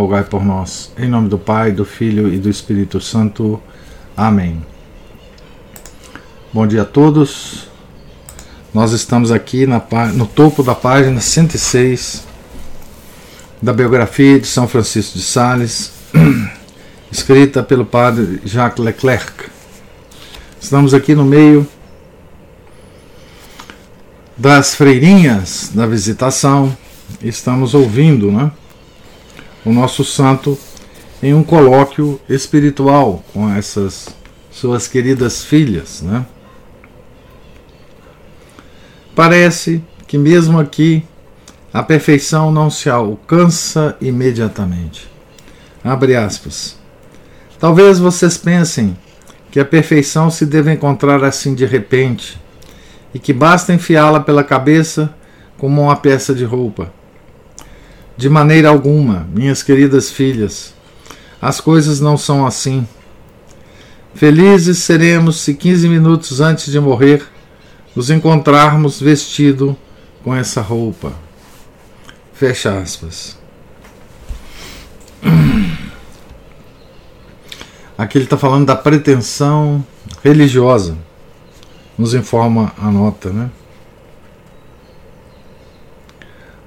rogai por nós. Em nome do Pai, do Filho e do Espírito Santo. Amém. Bom dia a todos. Nós estamos aqui na, no topo da página 106 da biografia de São Francisco de Sales, escrita pelo padre Jacques Leclerc. Estamos aqui no meio das freirinhas da visitação, estamos ouvindo, né? O nosso santo em um colóquio espiritual com essas suas queridas filhas, né? Parece que mesmo aqui a perfeição não se alcança imediatamente. Abre aspas. Talvez vocês pensem que a perfeição se deve encontrar assim de repente e que basta enfiá-la pela cabeça como uma peça de roupa. De maneira alguma, minhas queridas filhas, as coisas não são assim. Felizes seremos se 15 minutos antes de morrer nos encontrarmos vestido com essa roupa. Fecha aspas. Aqui ele está falando da pretensão religiosa, nos informa a nota, né?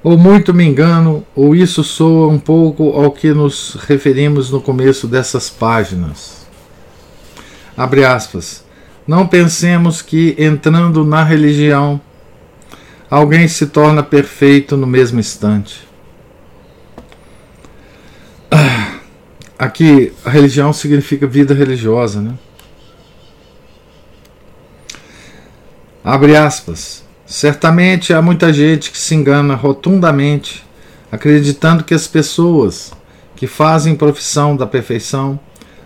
Ou muito me engano, ou isso soa um pouco ao que nos referimos no começo dessas páginas. Abre aspas. Não pensemos que, entrando na religião, alguém se torna perfeito no mesmo instante. Aqui, a religião significa vida religiosa, né? Abre aspas. Certamente há muita gente que se engana rotundamente, acreditando que as pessoas que fazem profissão da perfeição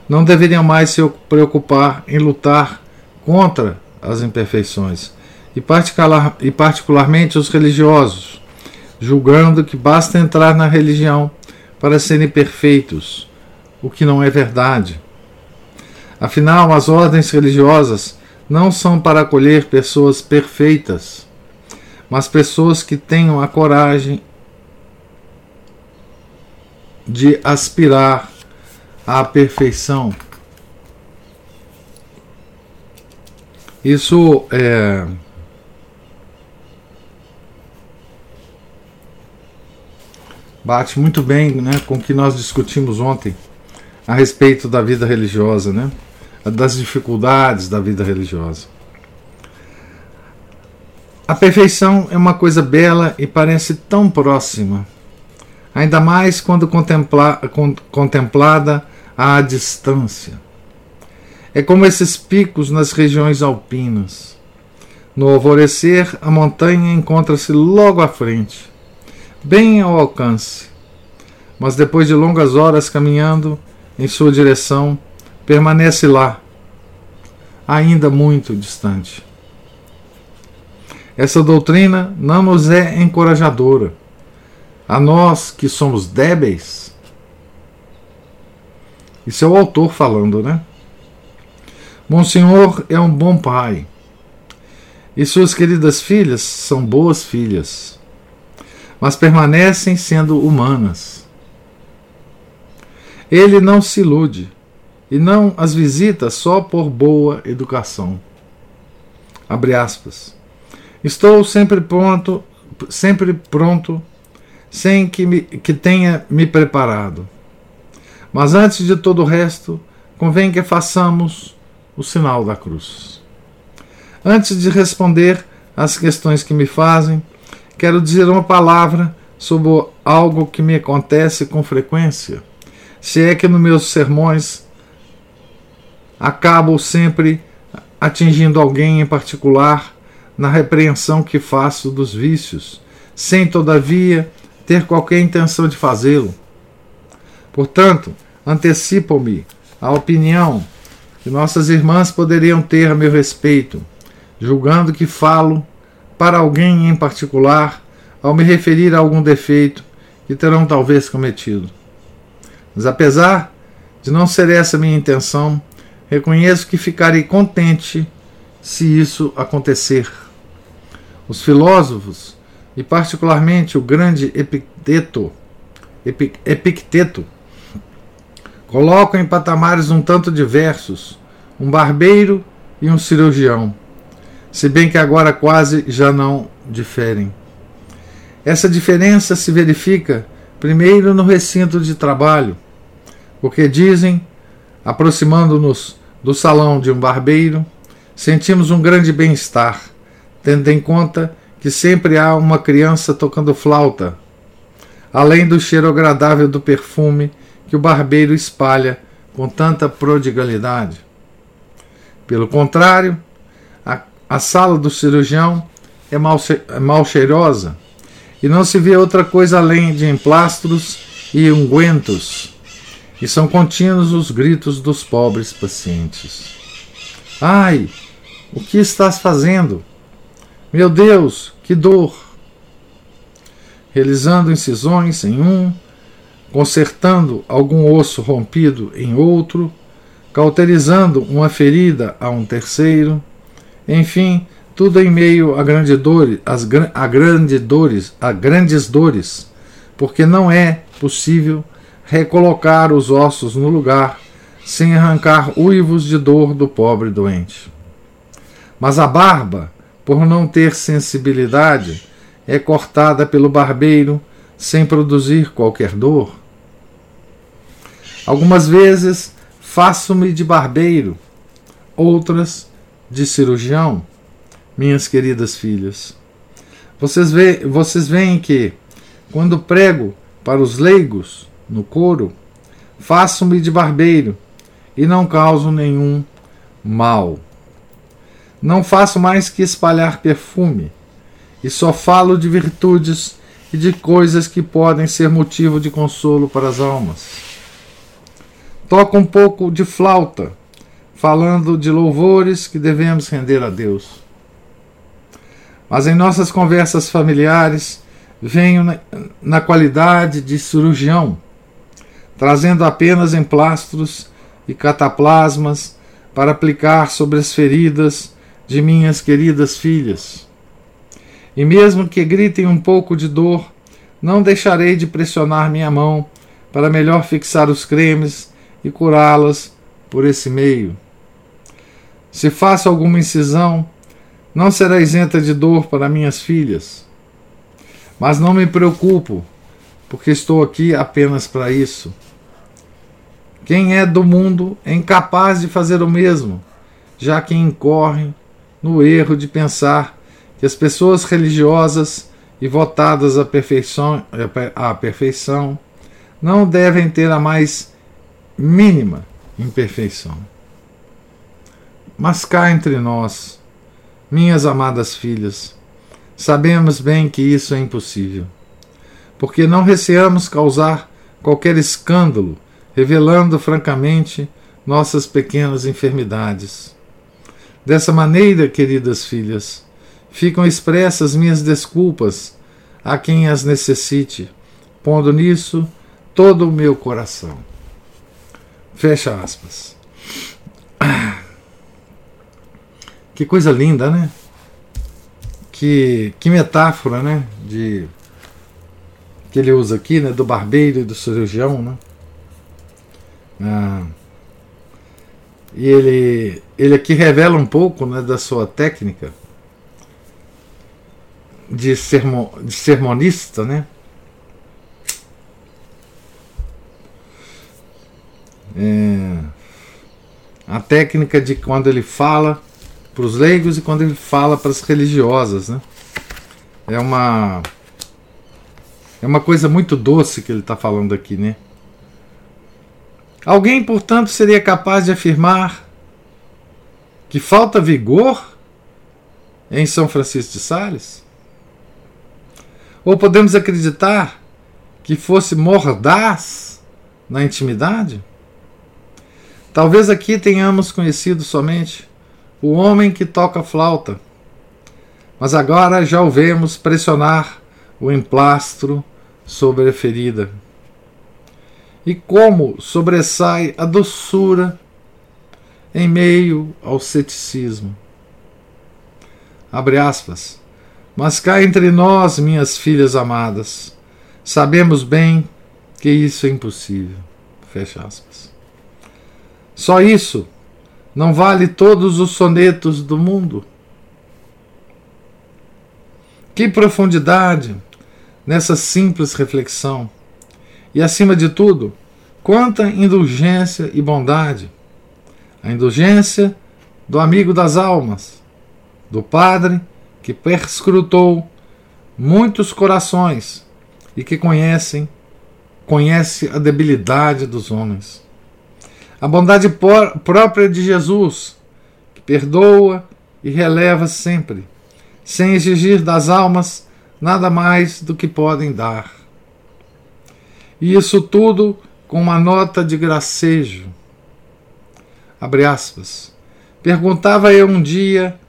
não deveriam mais se preocupar em lutar contra as imperfeições, e, particular, e particularmente os religiosos, julgando que basta entrar na religião para serem perfeitos, o que não é verdade. Afinal, as ordens religiosas não são para acolher pessoas perfeitas mas pessoas que tenham a coragem de aspirar à perfeição. Isso é. Bate muito bem né, com o que nós discutimos ontem a respeito da vida religiosa, né, das dificuldades da vida religiosa. A perfeição é uma coisa bela e parece tão próxima, ainda mais quando contempla, contemplada à distância. É como esses picos nas regiões alpinas. No alvorecer, a montanha encontra-se logo à frente, bem ao alcance, mas depois de longas horas caminhando em sua direção, permanece lá, ainda muito distante. Essa doutrina não nos é encorajadora. A nós que somos débeis. Isso é o autor falando, né? Monsenhor é um bom pai. E suas queridas filhas são boas filhas, mas permanecem sendo humanas. Ele não se ilude e não as visita só por boa educação. Abre aspas. Estou sempre pronto, sempre pronto, sem que, me, que tenha me preparado. Mas antes de todo o resto, convém que façamos o sinal da cruz. Antes de responder às questões que me fazem, quero dizer uma palavra sobre algo que me acontece com frequência. Se é que nos meus sermões acabo sempre atingindo alguém em particular na repreensão que faço dos vícios, sem, todavia, ter qualquer intenção de fazê-lo. Portanto, antecipo-me a opinião que nossas irmãs poderiam ter a meu respeito, julgando que falo para alguém em particular ao me referir a algum defeito que terão talvez cometido. Mas apesar de não ser essa minha intenção, reconheço que ficarei contente se isso acontecer. Os filósofos, e particularmente o grande Epicteto, Epicteto colocam em patamares um tanto diversos um barbeiro e um cirurgião, se bem que agora quase já não diferem. Essa diferença se verifica primeiro no recinto de trabalho, porque dizem, aproximando-nos do salão de um barbeiro, sentimos um grande bem-estar, tendo em conta que sempre há uma criança tocando flauta, além do cheiro agradável do perfume que o barbeiro espalha com tanta prodigalidade. Pelo contrário, a, a sala do cirurgião é mal, é mal cheirosa e não se vê outra coisa além de emplastros e ungüentos, e são contínuos os gritos dos pobres pacientes. Ai, o que estás fazendo? Meu Deus, que dor! Realizando incisões em um, consertando algum osso rompido em outro, cauterizando uma ferida a um terceiro, enfim, tudo em meio a grandes dores, as, a grandes dores, a grandes dores, porque não é possível recolocar os ossos no lugar sem arrancar uivos de dor do pobre doente. Mas a barba, por não ter sensibilidade, é cortada pelo barbeiro sem produzir qualquer dor. Algumas vezes faço-me de barbeiro, outras de cirurgião minhas queridas filhas. Vocês, vê, vocês veem que, quando prego para os leigos no coro, faço-me de barbeiro e não causo nenhum mal. Não faço mais que espalhar perfume, e só falo de virtudes e de coisas que podem ser motivo de consolo para as almas. Toco um pouco de flauta, falando de louvores que devemos render a Deus. Mas em nossas conversas familiares, venho na, qualidade de cirurgião, trazendo apenas emplastros e cataplasmas para aplicar sobre as feridas de minhas queridas filhas. E mesmo que gritem um pouco de dor, não deixarei de pressionar minha mão para melhor fixar os cremes e curá-las por esse meio. Se faço alguma incisão, não será isenta de dor para minhas filhas. Mas não me preocupo, porque estou aqui apenas para isso. Quem é do mundo é incapaz de fazer o mesmo, já que incorre no erro de pensar que as pessoas religiosas e votadas à perfeição, à perfeição não devem ter a mais mínima imperfeição. Mas cá entre nós, minhas amadas filhas, sabemos bem que isso é impossível, porque não receamos causar qualquer escândalo, revelando francamente nossas pequenas enfermidades. Dessa maneira, queridas filhas, ficam expressas minhas desculpas a quem as necessite, pondo nisso todo o meu coração. Fecha aspas. Que coisa linda, né? Que, que metáfora, né? De, que ele usa aqui, né? Do barbeiro e do cirurgião, né? Ah, e ele, ele aqui revela um pouco né, da sua técnica de, sermo, de sermonista, né? É, a técnica de quando ele fala para os leigos e quando ele fala para as religiosas, né? É uma é uma coisa muito doce que ele está falando aqui, né? Alguém, portanto, seria capaz de afirmar que falta vigor em São Francisco de Sales? Ou podemos acreditar que fosse mordaz na intimidade? Talvez aqui tenhamos conhecido somente o homem que toca flauta, mas agora já o vemos pressionar o emplastro sobre a ferida. E como sobressai a doçura em meio ao ceticismo. Abre aspas. Mas cá entre nós, minhas filhas amadas, sabemos bem que isso é impossível. Fecha aspas. Só isso não vale todos os sonetos do mundo. Que profundidade nessa simples reflexão! E acima de tudo, quanta indulgência e bondade! A indulgência do amigo das almas, do Padre que perscrutou muitos corações e que conhecem, conhece a debilidade dos homens. A bondade própria de Jesus, que perdoa e releva sempre sem exigir das almas nada mais do que podem dar. E isso tudo com uma nota de gracejo. Abre aspas. Perguntava eu um dia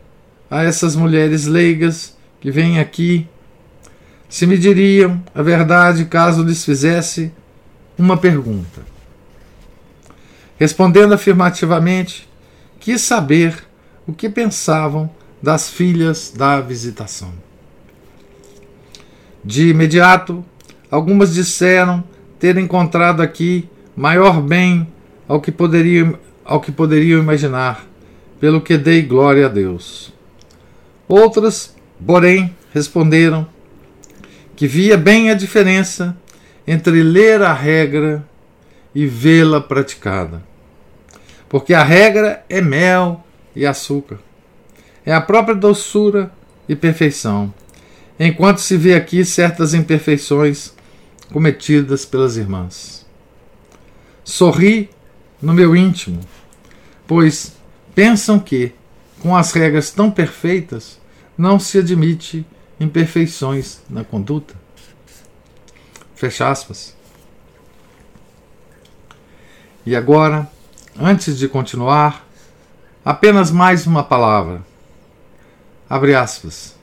a essas mulheres leigas que vêm aqui se me diriam a verdade caso lhes fizesse uma pergunta. Respondendo afirmativamente, quis saber o que pensavam das filhas da visitação. De imediato, algumas disseram ter encontrado aqui maior bem ao que poderiam, ao que poderiam imaginar, pelo que dei glória a Deus. Outras, porém, responderam que via bem a diferença entre ler a regra e vê-la praticada. Porque a regra é mel e açúcar é a própria doçura e perfeição, enquanto se vê aqui certas imperfeições cometidas pelas irmãs. Sorri no meu íntimo, pois pensam que, com as regras tão perfeitas, não se admite imperfeições na conduta. Fecha aspas. E agora, antes de continuar, apenas mais uma palavra Abre aspas.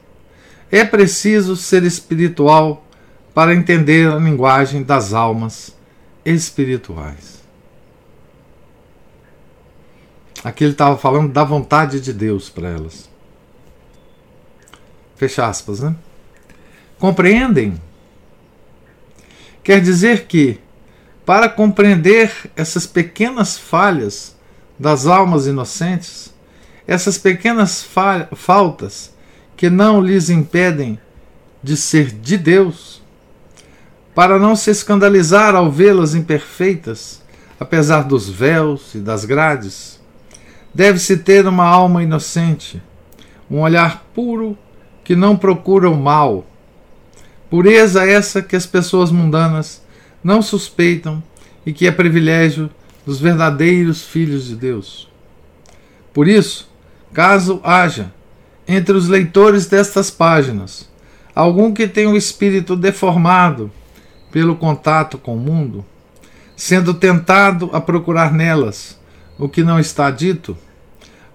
É preciso ser espiritual para entender a linguagem das almas espirituais. Aqui ele estava falando da vontade de Deus para elas. Fecha aspas, né? Compreendem? Quer dizer que, para compreender essas pequenas falhas das almas inocentes, essas pequenas fa faltas que não lhes impedem de ser de Deus, para não se escandalizar ao vê-las imperfeitas, apesar dos véus e das grades, deve-se ter uma alma inocente, um olhar puro que não procura o mal. Pureza essa que as pessoas mundanas não suspeitam e que é privilégio dos verdadeiros filhos de Deus. Por isso, Caso haja entre os leitores destas páginas algum que tenha o espírito deformado pelo contato com o mundo, sendo tentado a procurar nelas o que não está dito,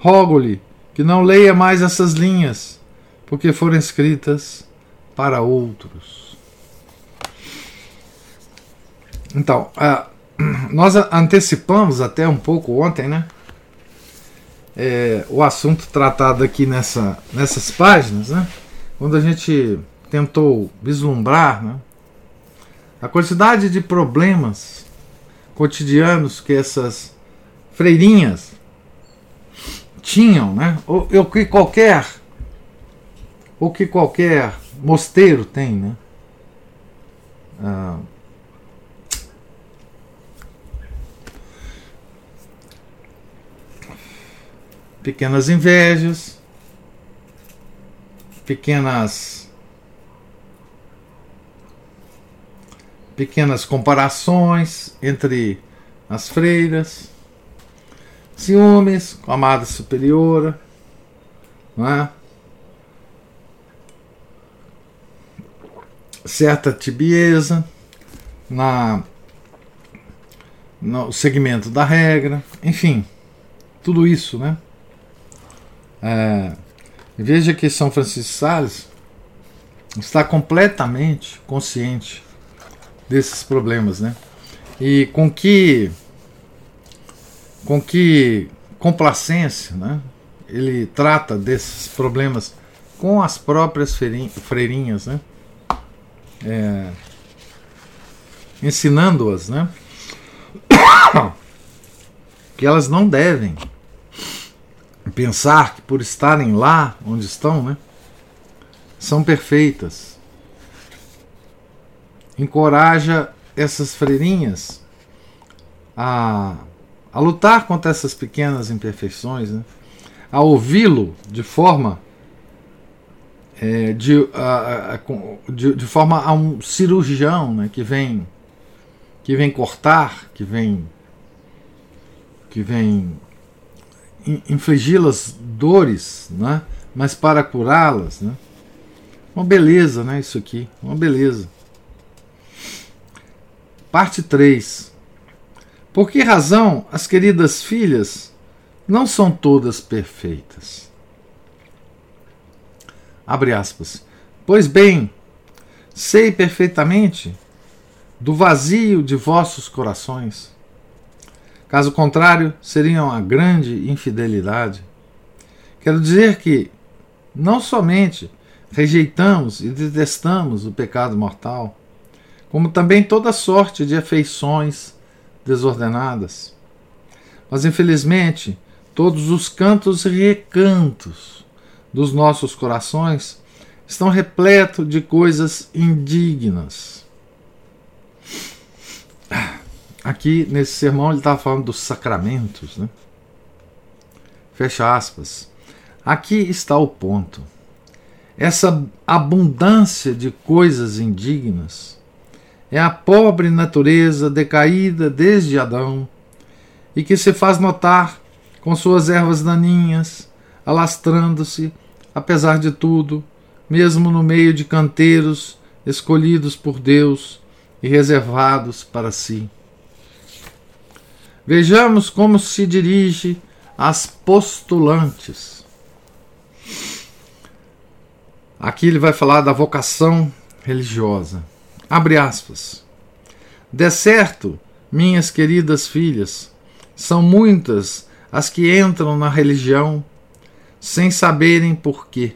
rogo-lhe que não leia mais essas linhas, porque foram escritas para outros. Então, uh, nós antecipamos até um pouco ontem, né? é, o assunto tratado aqui nessa, nessas páginas, né? quando a gente tentou vislumbrar né? a quantidade de problemas cotidianos que essas freirinhas tinham, né? o, que qualquer o que qualquer mosteiro tem, né? Ah, pequenas invejas, pequenas pequenas comparações entre as freiras, ciúmes com a amada superiora, não é? certa tibieza na no segmento da regra, enfim, tudo isso, né? É, veja que São Francisco Sales está completamente consciente desses problemas, né? E com que com que complacência, né? Ele trata desses problemas com as próprias freirinhas, né? É, ensinando-as, né? que elas não devem pensar que por estarem lá onde estão, né, são perfeitas. Encoraja essas freirinhas a, a lutar contra essas pequenas imperfeições, né, a ouvi-lo de forma é, de, a, a, de, de, forma a um cirurgião né, que vem que vem cortar, que vem que vem infligi-las dores, né? mas para curá-las. Né? Uma beleza, né? Isso aqui, uma beleza. Parte 3. Por que razão as queridas filhas não são todas perfeitas? Abre aspas. Pois bem, sei perfeitamente do vazio de vossos corações. Caso contrário, seria uma grande infidelidade. Quero dizer que não somente rejeitamos e detestamos o pecado mortal, como também toda sorte de afeições desordenadas. Mas infelizmente, todos os cantos e recantos dos nossos corações estão repletos de coisas indignas aqui nesse sermão ele estava falando dos sacramentos, né? Fecha aspas. Aqui está o ponto. Essa abundância de coisas indignas é a pobre natureza decaída desde Adão e que se faz notar com suas ervas daninhas, alastrando-se, apesar de tudo, mesmo no meio de canteiros escolhidos por Deus e reservados para si. Vejamos como se dirige às postulantes. Aqui ele vai falar da vocação religiosa. Abre aspas. De certo, minhas queridas filhas, são muitas as que entram na religião sem saberem por quê.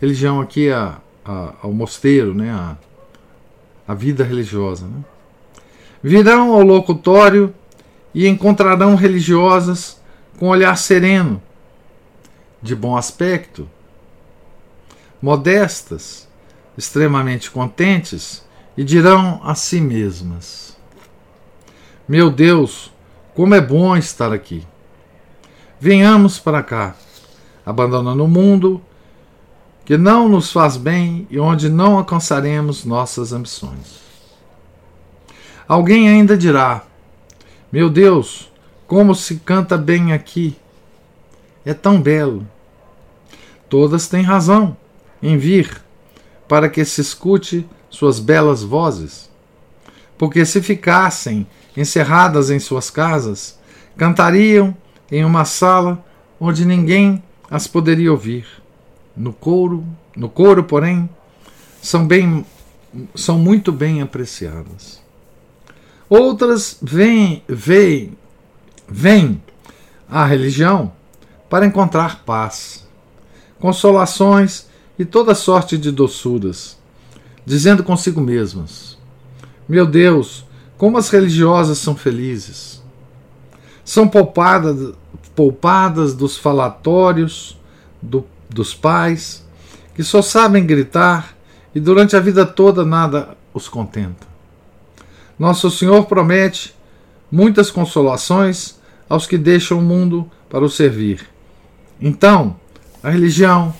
Religião aqui é ao mosteiro, né? a, a vida religiosa. Né? Virão ao locutório e encontrarão religiosas com olhar sereno, de bom aspecto, modestas, extremamente contentes, e dirão a si mesmas: Meu Deus, como é bom estar aqui! Venhamos para cá, abandonando o mundo que não nos faz bem e onde não alcançaremos nossas ambições. Alguém ainda dirá: Meu Deus, como se canta bem aqui! É tão belo. Todas têm razão em vir para que se escute suas belas vozes. Porque se ficassem encerradas em suas casas, cantariam em uma sala onde ninguém as poderia ouvir. No coro, no coro, porém, são bem são muito bem apreciadas. Outras vêm, vêm, vêm à religião para encontrar paz, consolações e toda sorte de doçuras, dizendo consigo mesmas: Meu Deus, como as religiosas são felizes! São poupadas, poupadas dos falatórios do, dos pais, que só sabem gritar e durante a vida toda nada os contenta. Nosso Senhor promete muitas consolações aos que deixam o mundo para o servir. Então, a religião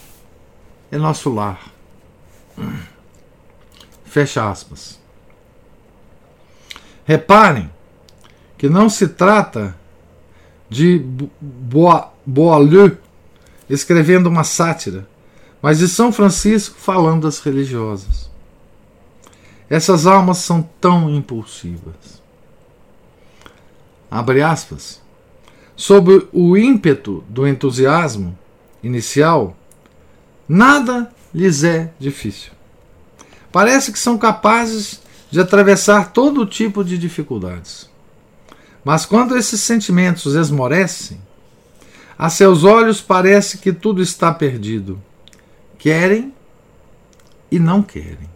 é nosso lar. Fecha aspas. Reparem que não se trata de Boileau escrevendo uma sátira, mas de São Francisco falando das religiosas. Essas almas são tão impulsivas. abre aspas, sob o ímpeto do entusiasmo inicial, nada lhes é difícil. Parece que são capazes de atravessar todo tipo de dificuldades. Mas quando esses sentimentos esmorecem, a seus olhos parece que tudo está perdido. Querem e não querem.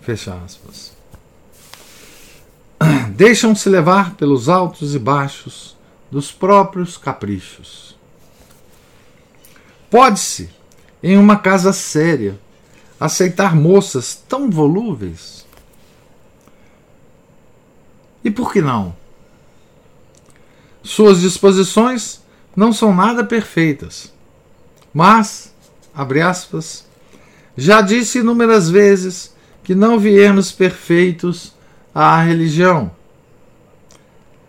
Fecha aspas. Deixam-se levar pelos altos e baixos dos próprios caprichos. Pode-se, em uma casa séria, aceitar moças tão volúveis? E por que não? Suas disposições não são nada perfeitas, mas, abre aspas, já disse inúmeras vezes que não viemos perfeitos à religião,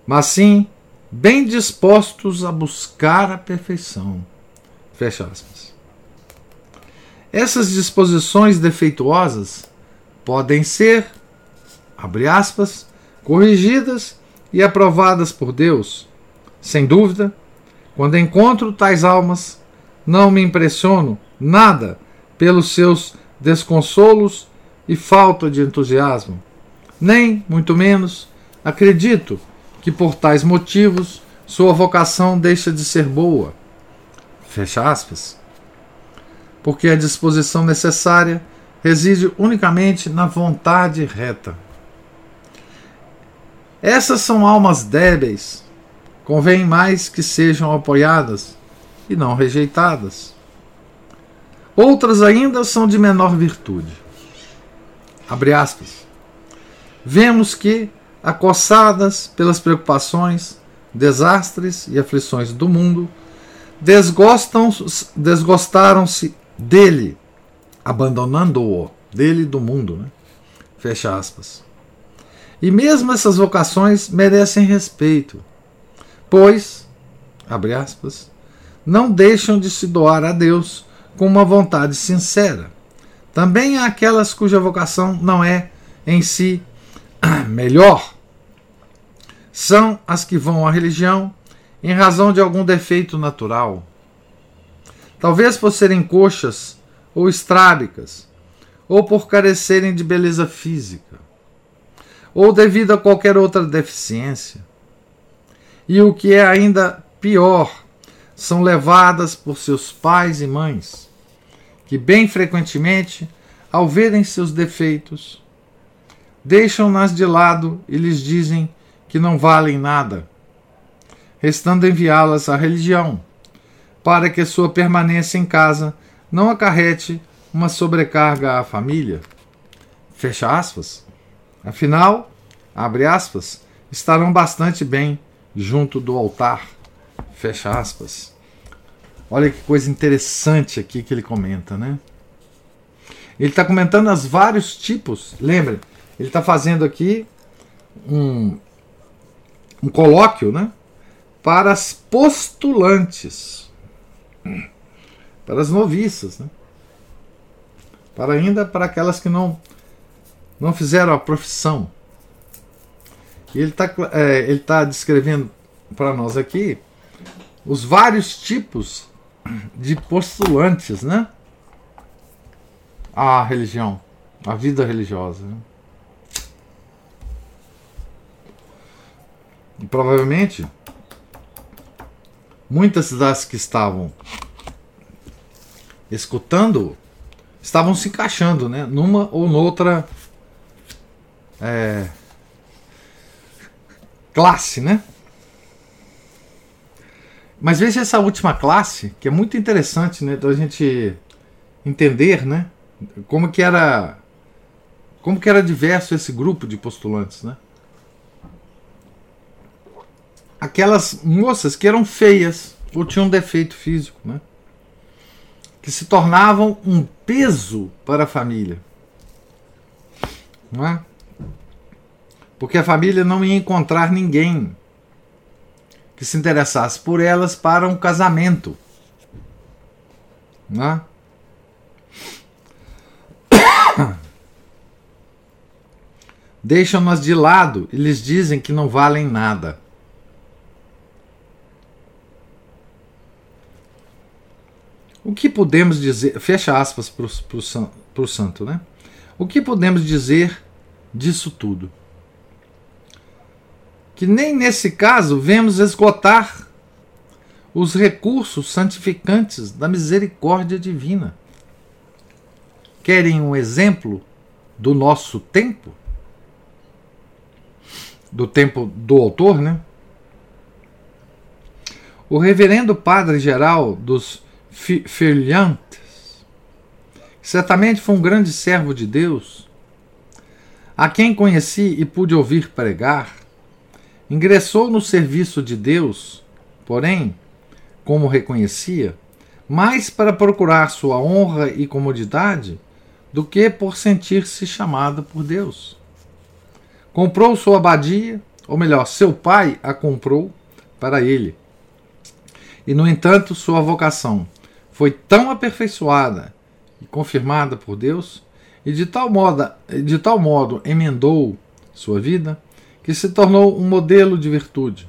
mas sim bem dispostos a buscar a perfeição. Fecha aspas. Essas disposições defeituosas podem ser, abre aspas, corrigidas e aprovadas por Deus. Sem dúvida, quando encontro tais almas, não me impressiono nada pelos seus desconsolos e falta de entusiasmo. Nem, muito menos, acredito que por tais motivos sua vocação deixa de ser boa. Fecha aspas. Porque a disposição necessária reside unicamente na vontade reta. Essas são almas débeis. Convém mais que sejam apoiadas e não rejeitadas. Outras ainda são de menor virtude. Abre aspas. Vemos que, acossadas pelas preocupações, desastres e aflições do mundo, desgostaram-se dele, abandonando-o, dele do mundo. Né? Fecha aspas. E mesmo essas vocações merecem respeito, pois, abre aspas, não deixam de se doar a Deus com uma vontade sincera. Também há aquelas cuja vocação não é em si melhor. São as que vão à religião em razão de algum defeito natural. Talvez por serem coxas ou estrábicas, ou por carecerem de beleza física, ou devido a qualquer outra deficiência. E o que é ainda pior, são levadas por seus pais e mães que, bem frequentemente, ao verem seus defeitos, deixam-nas de lado e lhes dizem que não valem nada, restando enviá-las à religião, para que sua permanência em casa não acarrete uma sobrecarga à família. Fecha aspas. Afinal, abre aspas, estarão bastante bem junto do altar. Fecha aspas. Olha que coisa interessante aqui que ele comenta, né? Ele está comentando os vários tipos. Lembre, ele está fazendo aqui um, um colóquio, né? Para as postulantes, para as noviças, né? Para ainda para aquelas que não não fizeram a profissão. E ele está é, ele tá descrevendo para nós aqui os vários tipos de postulantes, né? A religião, a vida religiosa. Né? E provavelmente muitas das que estavam escutando estavam se encaixando, né? Numa ou noutra é, classe, né? Mas veja essa última classe, que é muito interessante, né, da gente entender, né, como que era como que era diverso esse grupo de postulantes, né? Aquelas moças que eram feias ou tinham defeito físico, né? Que se tornavam um peso para a família. Não é? Porque a família não ia encontrar ninguém que se interessasse por elas para um casamento. Né? Deixam-nas de lado e lhes dizem que não valem nada. O que podemos dizer, fecha aspas para o santo, né? O que podemos dizer disso tudo? Que nem nesse caso vemos esgotar os recursos santificantes da misericórdia divina. Querem um exemplo do nosso tempo? Do tempo do autor, né? O reverendo padre geral dos Filhantes certamente foi um grande servo de Deus, a quem conheci e pude ouvir pregar, ingressou no serviço de Deus, porém, como reconhecia, mais para procurar sua honra e comodidade do que por sentir-se chamado por Deus. Comprou sua abadia, ou melhor, seu pai a comprou para ele e, no entanto, sua vocação foi tão aperfeiçoada e confirmada por Deus, e de tal modo, de tal modo emendou sua vida, que se tornou um modelo de virtude.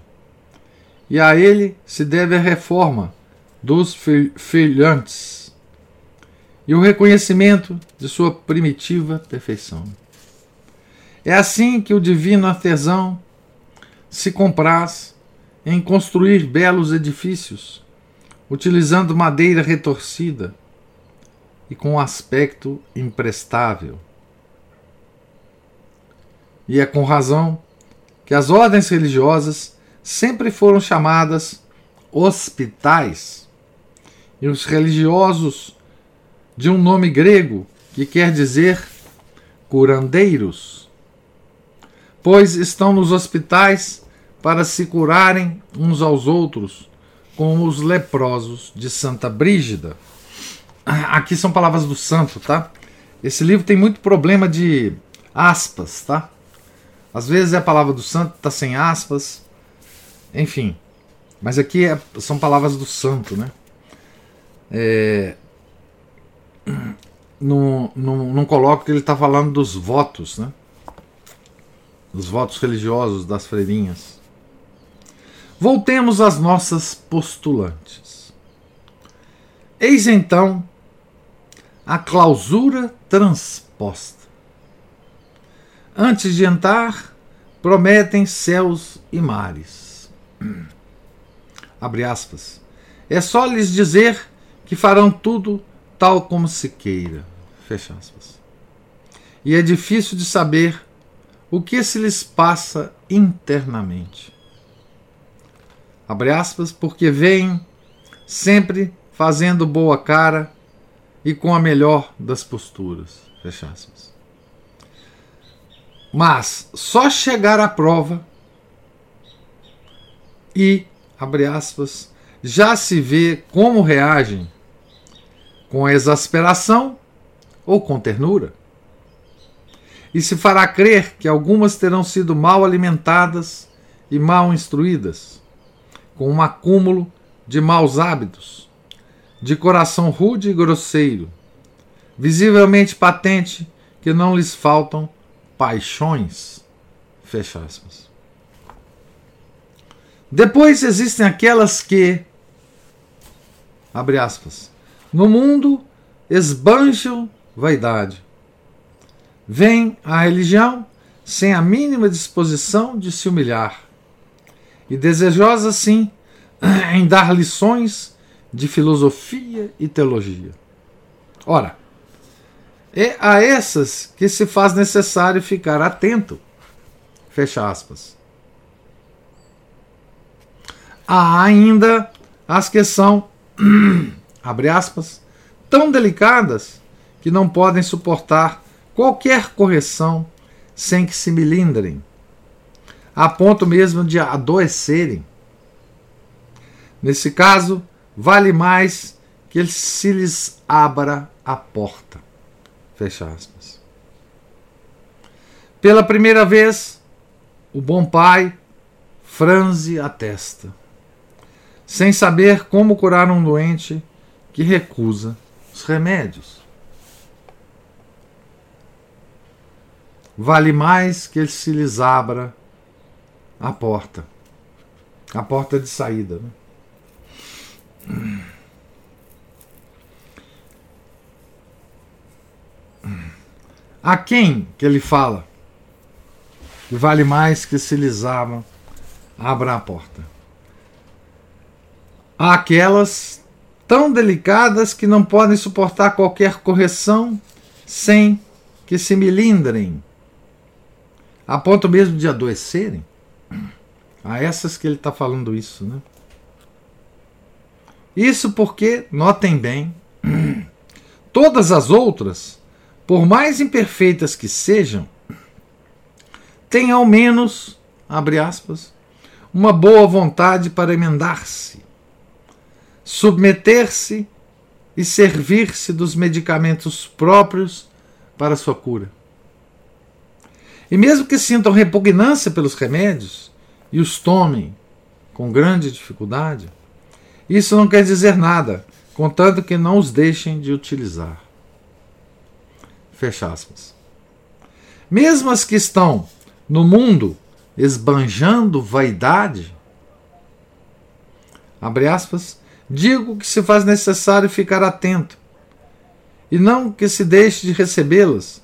E a ele se deve a reforma dos filhantes e o reconhecimento de sua primitiva perfeição. É assim que o divino artesão se compraz em construir belos edifícios, utilizando madeira retorcida e com aspecto imprestável. E é com razão que as ordens religiosas sempre foram chamadas hospitais, e os religiosos de um nome grego que quer dizer curandeiros, pois estão nos hospitais para se curarem uns aos outros, como os leprosos de Santa Brígida. Aqui são palavras do santo, tá? Esse livro tem muito problema de aspas, tá? Às vezes é a palavra do santo, tá sem aspas, enfim. Mas aqui é, são palavras do santo, né? É, não, não, que ele está falando dos votos, né? Dos votos religiosos das freirinhas. Voltemos às nossas postulantes. Eis então a clausura transposta. Antes de entrar, prometem céus e mares. Abre aspas. É só lhes dizer que farão tudo tal como se queira. Fecha aspas. E é difícil de saber o que se lhes passa internamente abre aspas, porque vem sempre fazendo boa cara e com a melhor das posturas, fecha aspas. Mas só chegar à prova e, abre aspas, já se vê como reagem, com exasperação ou com ternura. E se fará crer que algumas terão sido mal alimentadas e mal instruídas com um acúmulo de maus hábitos, de coração rude e grosseiro, visivelmente patente que não lhes faltam paixões. Fecha aspas. Depois existem aquelas que, abre aspas, no mundo esbanjam vaidade. Vem a religião sem a mínima disposição de se humilhar e desejosa, sim, em dar lições de filosofia e teologia. Ora, é a essas que se faz necessário ficar atento. Fecha aspas. Há ainda as que são, abre aspas, tão delicadas que não podem suportar qualquer correção sem que se milindrem a ponto mesmo de adoecerem. Nesse caso, vale mais que se lhes abra a porta. Fecha aspas. Pela primeira vez, o bom pai franze a testa, sem saber como curar um doente que recusa os remédios. Vale mais que ele se lhes abra a porta. A porta de saída. Né? A quem que ele fala? Que vale mais que se lhes abra, abra a porta. Aquelas tão delicadas que não podem suportar qualquer correção sem que se melindrem, a ponto mesmo de adoecerem. A essas que ele está falando isso, né? Isso porque, notem bem, todas as outras, por mais imperfeitas que sejam, têm ao menos, abre aspas, uma boa vontade para emendar-se, submeter-se e servir-se dos medicamentos próprios para sua cura. E mesmo que sintam repugnância pelos remédios e os tomem com grande dificuldade, isso não quer dizer nada, contanto que não os deixem de utilizar. Fecha aspas. Mesmo as que estão no mundo esbanjando vaidade, abre aspas, digo que se faz necessário ficar atento, e não que se deixe de recebê-las,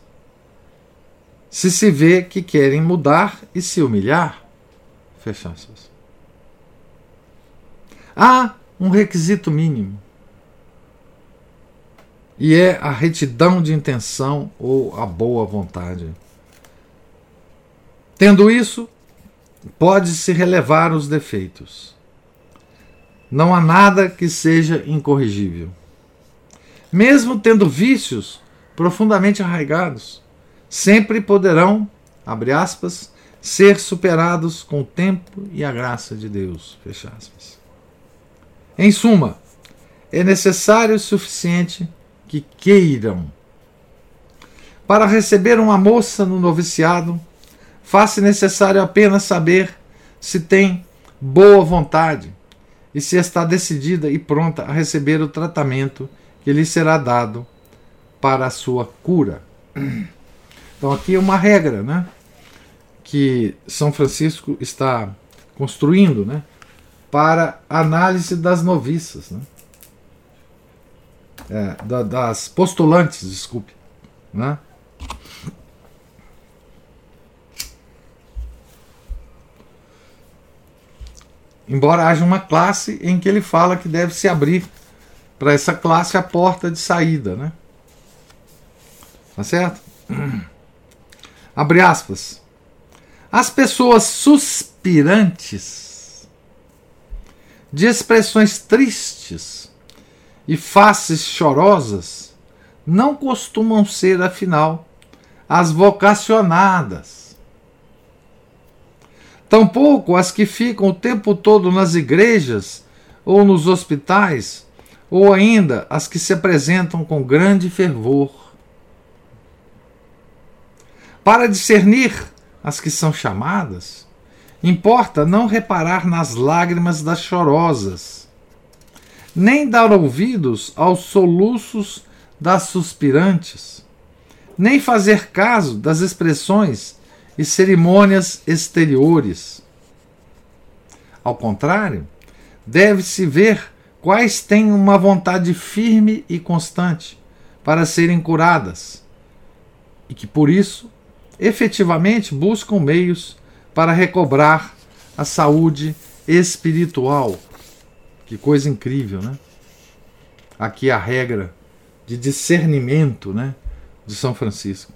se se vê que querem mudar e se humilhar. Fecha aspas. Há um requisito mínimo. E é a retidão de intenção ou a boa vontade. Tendo isso, pode-se relevar os defeitos. Não há nada que seja incorrigível. Mesmo tendo vícios profundamente arraigados, sempre poderão, abre aspas, ser superados com o tempo e a graça de Deus. Fecha aspas. Em suma, é necessário o suficiente que queiram. Para receber uma moça no noviciado, faz-se necessário apenas saber se tem boa vontade e se está decidida e pronta a receber o tratamento que lhe será dado para a sua cura. Então, aqui é uma regra né, que São Francisco está construindo né, para análise das noviças, né? É, da, das postulantes, desculpe. Né? Embora haja uma classe em que ele fala que deve se abrir para essa classe a porta de saída, né? Tá certo? Abre aspas. As pessoas suspirantes de expressões tristes e faces chorosas não costumam ser, afinal, as vocacionadas. Tampouco as que ficam o tempo todo nas igrejas ou nos hospitais, ou ainda as que se apresentam com grande fervor. Para discernir as que são chamadas, Importa não reparar nas lágrimas das chorosas, nem dar ouvidos aos soluços das suspirantes, nem fazer caso das expressões e cerimônias exteriores. Ao contrário, deve-se ver quais têm uma vontade firme e constante para serem curadas e que, por isso, efetivamente buscam meios para recobrar a saúde espiritual. Que coisa incrível, né? Aqui a regra de discernimento, né, de São Francisco.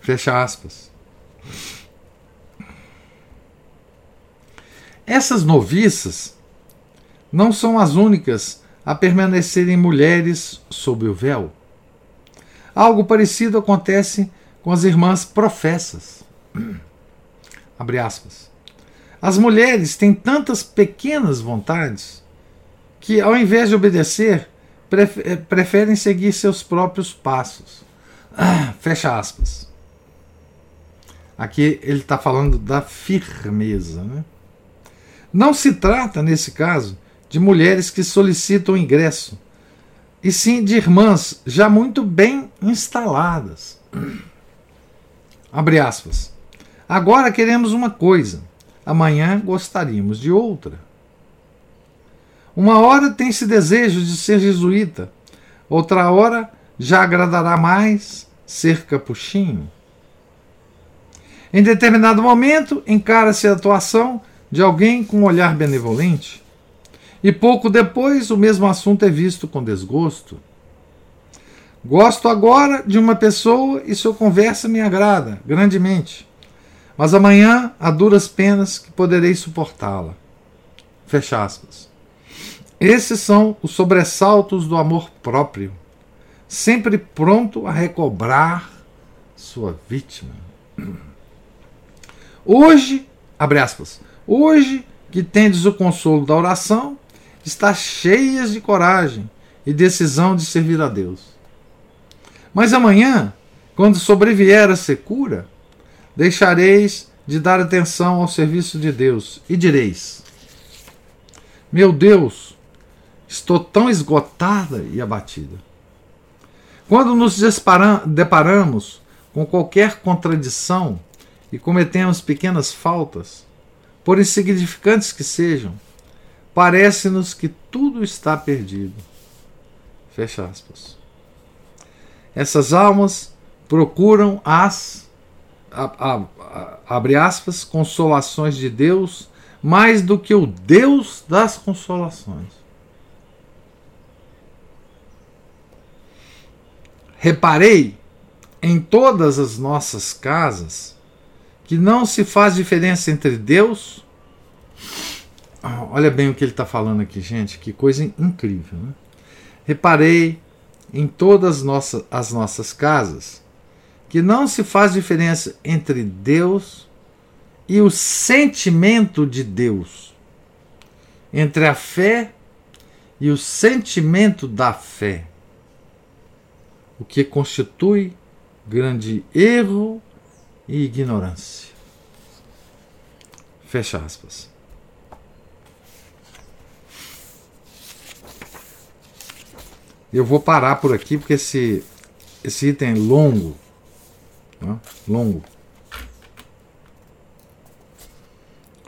Fecha aspas. Essas noviças não são as únicas a permanecerem mulheres sob o véu. Algo parecido acontece com as irmãs professas. Abre aspas. As mulheres têm tantas pequenas vontades que, ao invés de obedecer, eh, preferem seguir seus próprios passos. Fecha aspas. Aqui ele está falando da firmeza. Né? Não se trata, nesse caso, de mulheres que solicitam ingresso, e sim de irmãs já muito bem instaladas. Abre aspas. Agora queremos uma coisa, amanhã gostaríamos de outra. Uma hora tem-se desejo de ser jesuíta, outra hora já agradará mais ser capuchinho? Em determinado momento, encara-se a atuação de alguém com um olhar benevolente, e pouco depois o mesmo assunto é visto com desgosto. Gosto agora de uma pessoa e sua conversa me agrada grandemente, mas amanhã há duras penas que poderei suportá-la. Fecha aspas. Esses são os sobressaltos do amor próprio, sempre pronto a recobrar sua vítima. Hoje, abre aspas, hoje que tendes o consolo da oração, está cheias de coragem e decisão de servir a Deus. Mas amanhã, quando sobrevier a secura, deixareis de dar atenção ao serviço de Deus e direis: Meu Deus, estou tão esgotada e abatida. Quando nos deparamos com qualquer contradição e cometemos pequenas faltas, por insignificantes que sejam, parece-nos que tudo está perdido. Fecha aspas. Essas almas procuram as a, a, a, abre aspas, consolações de Deus mais do que o Deus das consolações. Reparei em todas as nossas casas que não se faz diferença entre Deus. Olha bem o que ele está falando aqui, gente, que coisa incrível. Né? Reparei em todas nossas, as nossas casas que não se faz diferença entre Deus e o sentimento de Deus, entre a fé e o sentimento da fé, o que constitui grande erro e ignorância. Fecha aspas. Eu vou parar por aqui porque esse, esse item é longo. Né? Longo.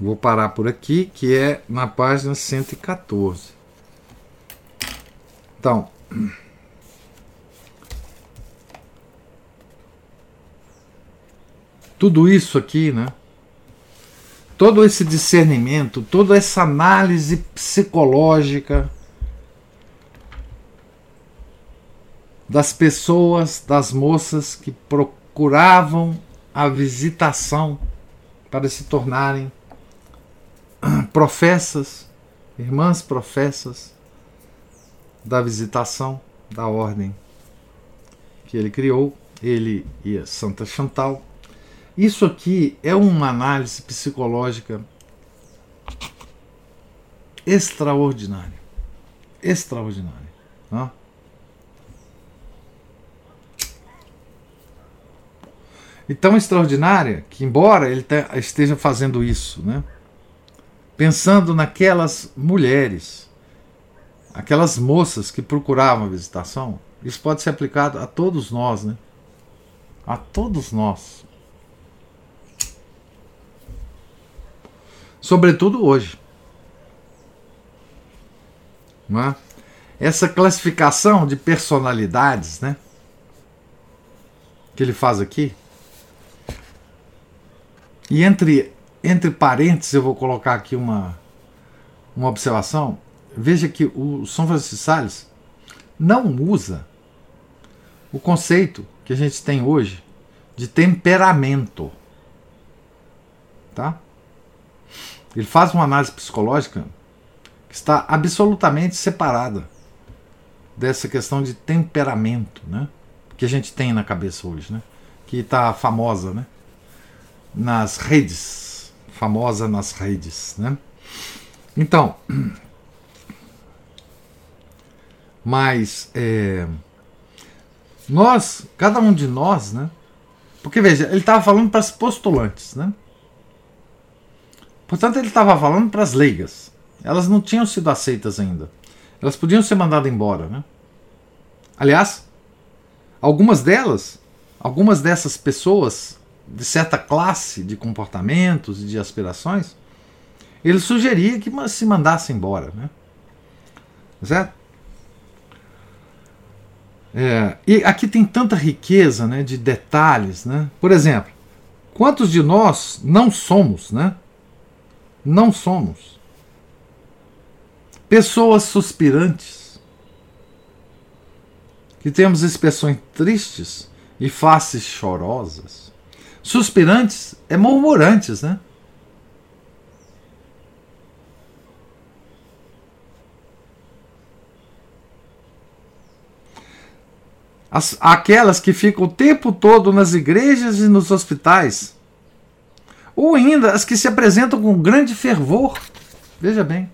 Vou parar por aqui, que é na página 114. Então. tudo isso aqui, né? Todo esse discernimento, toda essa análise psicológica das pessoas, das moças que procuravam a visitação para se tornarem professas, irmãs professas da visitação da ordem que ele criou, ele e a Santa Chantal isso aqui é uma análise psicológica extraordinária. Extraordinária. Né? E tão extraordinária que, embora ele esteja fazendo isso, né? pensando naquelas mulheres, aquelas moças que procuravam a visitação, isso pode ser aplicado a todos nós, né? A todos nós. sobretudo hoje. Não é? Essa classificação de personalidades, né? Que ele faz aqui. E entre, entre parênteses, eu vou colocar aqui uma, uma observação. Veja que o São Francisco de Sales não usa o conceito que a gente tem hoje de temperamento. Tá? Ele faz uma análise psicológica que está absolutamente separada dessa questão de temperamento, né? Que a gente tem na cabeça hoje, né? Que está famosa, né? Nas redes, famosa nas redes, né? Então, mas é, nós, cada um de nós, né? Porque veja, ele estava falando para as postulantes, né? Portanto, ele estava falando para as leigas. Elas não tinham sido aceitas ainda. Elas podiam ser mandadas embora, né? Aliás, algumas delas, algumas dessas pessoas de certa classe de comportamentos e de aspirações, ele sugeria que se mandasse embora, né? Certo? É, e aqui tem tanta riqueza né, de detalhes. Né? Por exemplo, quantos de nós não somos, né? Não somos pessoas suspirantes, que temos expressões tristes e faces chorosas. Suspirantes é murmurantes, né? As, aquelas que ficam o tempo todo nas igrejas e nos hospitais, ou ainda as que se apresentam com grande fervor. Veja bem.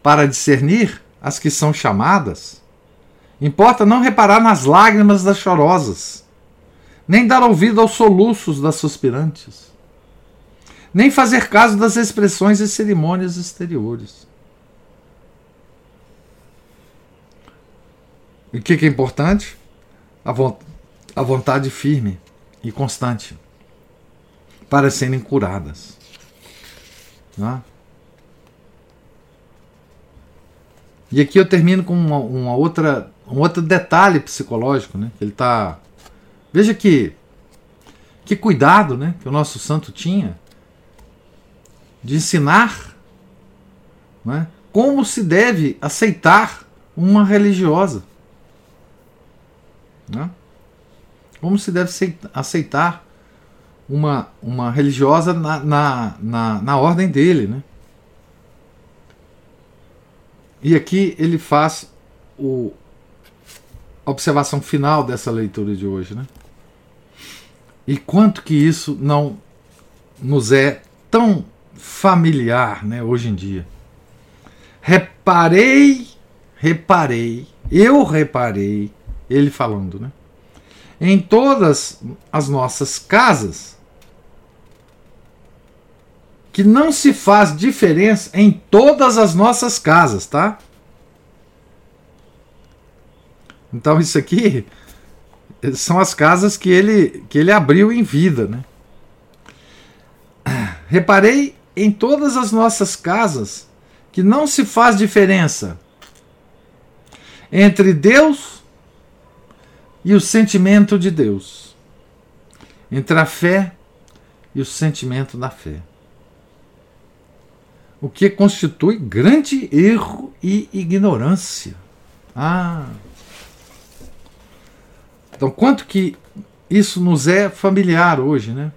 Para discernir as que são chamadas, importa não reparar nas lágrimas das chorosas, nem dar ouvido aos soluços das suspirantes, nem fazer caso das expressões e cerimônias exteriores. E o que, que é importante? A, vo a vontade firme e constante para serem curadas. É? E aqui eu termino com uma, uma, outra, um outro detalhe psicológico, né? Ele tá. Veja que que cuidado, né? Que o nosso santo tinha de ensinar, né? Como se deve aceitar uma religiosa. Né? Como se deve aceitar uma, uma religiosa na, na, na, na ordem dele. Né? E aqui ele faz o, observação final dessa leitura de hoje. Né? E quanto que isso não nos é tão familiar né, hoje em dia. Reparei, reparei, eu reparei ele falando, né? Em todas as nossas casas, que não se faz diferença em todas as nossas casas, tá? Então isso aqui são as casas que ele que ele abriu em vida, né? Reparei em todas as nossas casas que não se faz diferença entre Deus e o sentimento de Deus, entre a fé e o sentimento da fé. O que constitui grande erro e ignorância. Ah! Então, quanto que isso nos é familiar hoje, né?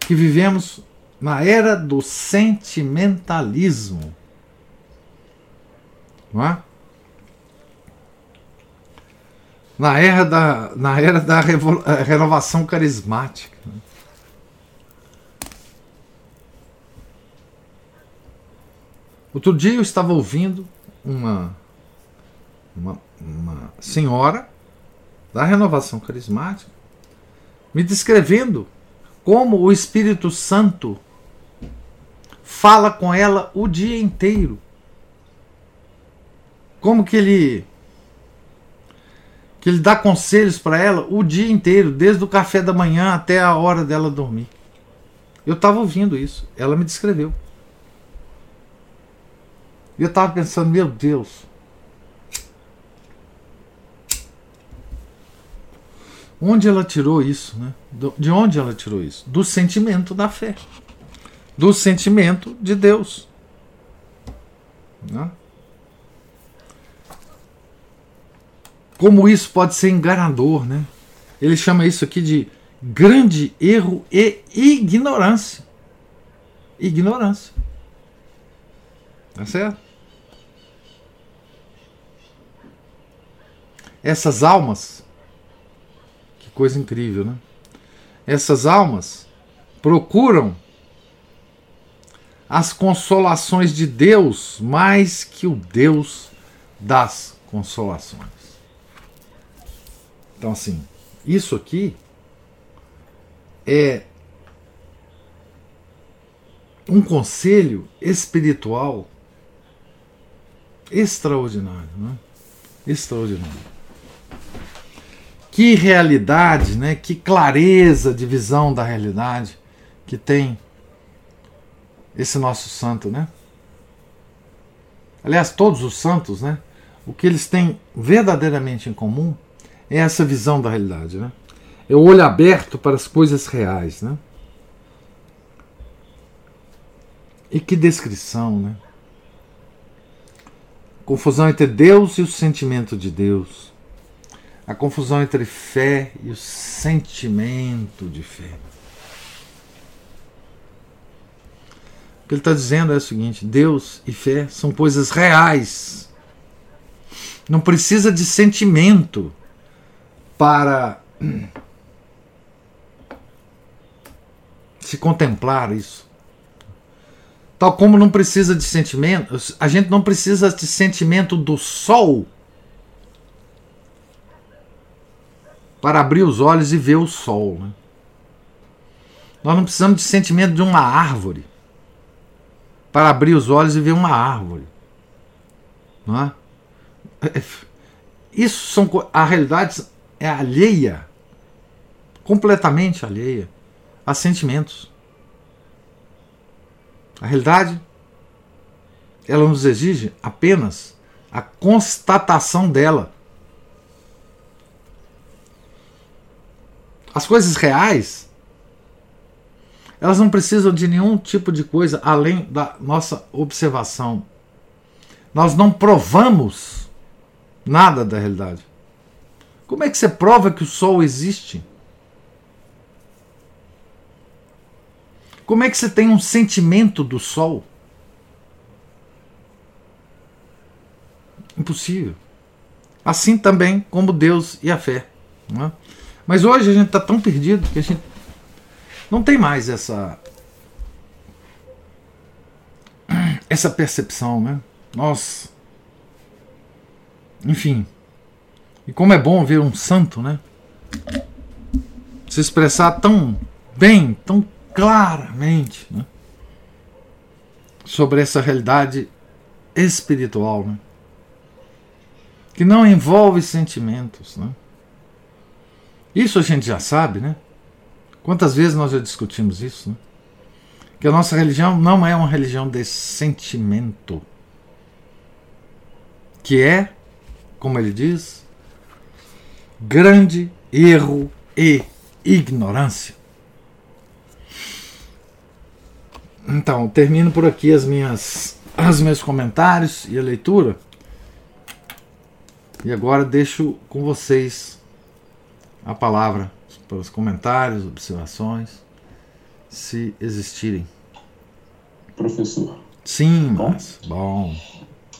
Que vivemos na era do sentimentalismo. Não é? na era da, na era da eh, renovação carismática. Outro dia eu estava ouvindo uma, uma, uma senhora da renovação carismática me descrevendo como o Espírito Santo fala com ela o dia inteiro. Como que ele que ele dá conselhos para ela o dia inteiro, desde o café da manhã até a hora dela dormir. Eu estava ouvindo isso, ela me descreveu. E eu estava pensando, meu Deus. Onde ela tirou isso, né? De onde ela tirou isso? Do sentimento da fé. Do sentimento de Deus. Né? como isso pode ser enganador, né? Ele chama isso aqui de grande erro e ignorância. Ignorância. Tá certo? Essas almas, coisa incrível, né? Essas almas procuram as consolações de Deus mais que o Deus das consolações. Então, assim, isso aqui é um conselho espiritual extraordinário, né? Extraordinário. Que realidade, né? Que clareza de visão da realidade que tem esse nosso santo, né? aliás, todos os santos, né? O que eles têm verdadeiramente em comum é essa visão da realidade, né? É o olho aberto para as coisas reais, né? E que descrição, né? Confusão entre Deus e o sentimento de Deus. A confusão entre fé e o sentimento de fé. O que ele está dizendo é o seguinte: Deus e fé são coisas reais. Não precisa de sentimento para se contemplar isso. Tal como não precisa de sentimento, a gente não precisa de sentimento do sol para abrir os olhos e ver o sol. Né? Nós não precisamos de sentimento de uma árvore para abrir os olhos e ver uma árvore. Não é? isso são a realidade é alheia, completamente alheia a sentimentos. A realidade, ela nos exige apenas a constatação dela. As coisas reais, elas não precisam de nenhum tipo de coisa além da nossa observação. Nós não provamos nada da realidade. Como é que você prova que o sol existe? Como é que você tem um sentimento do sol? Impossível. Assim também como Deus e a fé. É? Mas hoje a gente está tão perdido que a gente não tem mais essa essa percepção, né? Nossa. Enfim. E como é bom ver um santo, né? Se expressar tão bem, tão claramente né, sobre essa realidade espiritual, né, que não envolve sentimentos. Né. Isso a gente já sabe, né? Quantas vezes nós já discutimos isso? Né? Que a nossa religião não é uma religião de sentimento, que é, como ele diz, grande erro e ignorância. Então, termino por aqui as minhas, os meus comentários e a leitura. E agora deixo com vocês a palavra para os comentários, observações, se existirem. Professor. Sim, bom. Mas, bom.